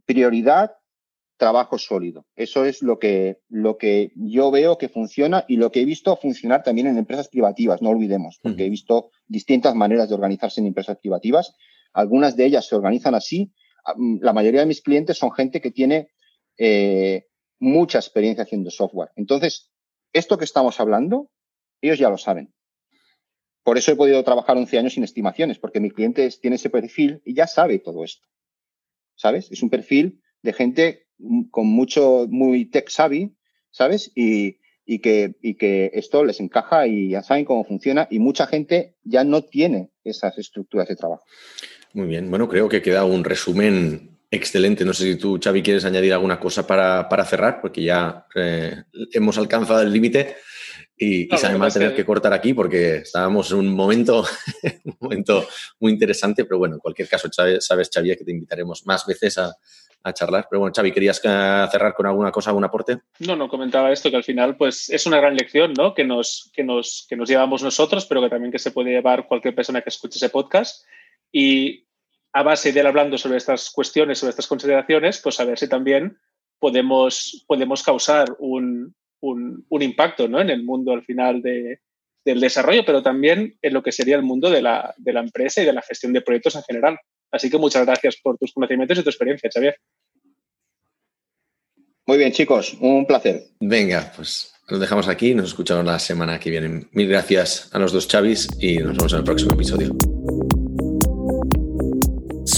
prioridad, trabajo sólido. Eso es lo que, lo que yo veo que funciona y lo que he visto funcionar también en empresas privativas, no olvidemos, porque he visto distintas maneras de organizarse en empresas privativas. Algunas de ellas se organizan así. Ah, mm, la mayoría de mis clientes son gente que tiene eh, mucha experiencia haciendo software. Entonces, esto que estamos hablando, ellos ya lo saben. Por eso he podido trabajar 11 años sin estimaciones, porque mi cliente tiene ese perfil y ya sabe todo esto. ¿Sabes? Es un perfil de gente con mucho, muy tech savvy, ¿sabes? Y, y, que, y que esto les encaja y ya saben cómo funciona y mucha gente ya no tiene esas estructuras de trabajo. Muy bien, bueno, creo que queda un resumen Excelente. No sé si tú, Xavi, quieres añadir alguna cosa para, cerrar, porque ya eh, hemos alcanzado el límite y, y sabe tener que... cortar aquí porque estábamos en un momento, <laughs> un momento muy interesante, pero bueno, en cualquier caso, sabes, Xavi, que te invitaremos más veces a, charlar. Pero bueno, Xavi, ¿querías cerrar con alguna cosa, algún aporte? No, no, comentaba esto, que al final pues es una gran lección ¿no? que, nos, que, nos, que nos llevamos nosotros, pero que también que se puede llevar cualquier persona que escuche ese podcast. Y a base de ir hablando sobre estas cuestiones, sobre estas consideraciones, pues a ver si también podemos, podemos causar un, impacto ¿no? en el mundo al final del desarrollo, pero también en lo que sería el mundo de la, de la empresa y de la gestión de proyectos en general. Así que muchas gracias por tus conocimientos y tu experiencia, Xavier. Muy bien, chicos, un placer. Venga, pues lo dejamos aquí, nos escuchamos la semana que viene. Mil gracias a los dos Chavis y nos vemos en el próximo episodio.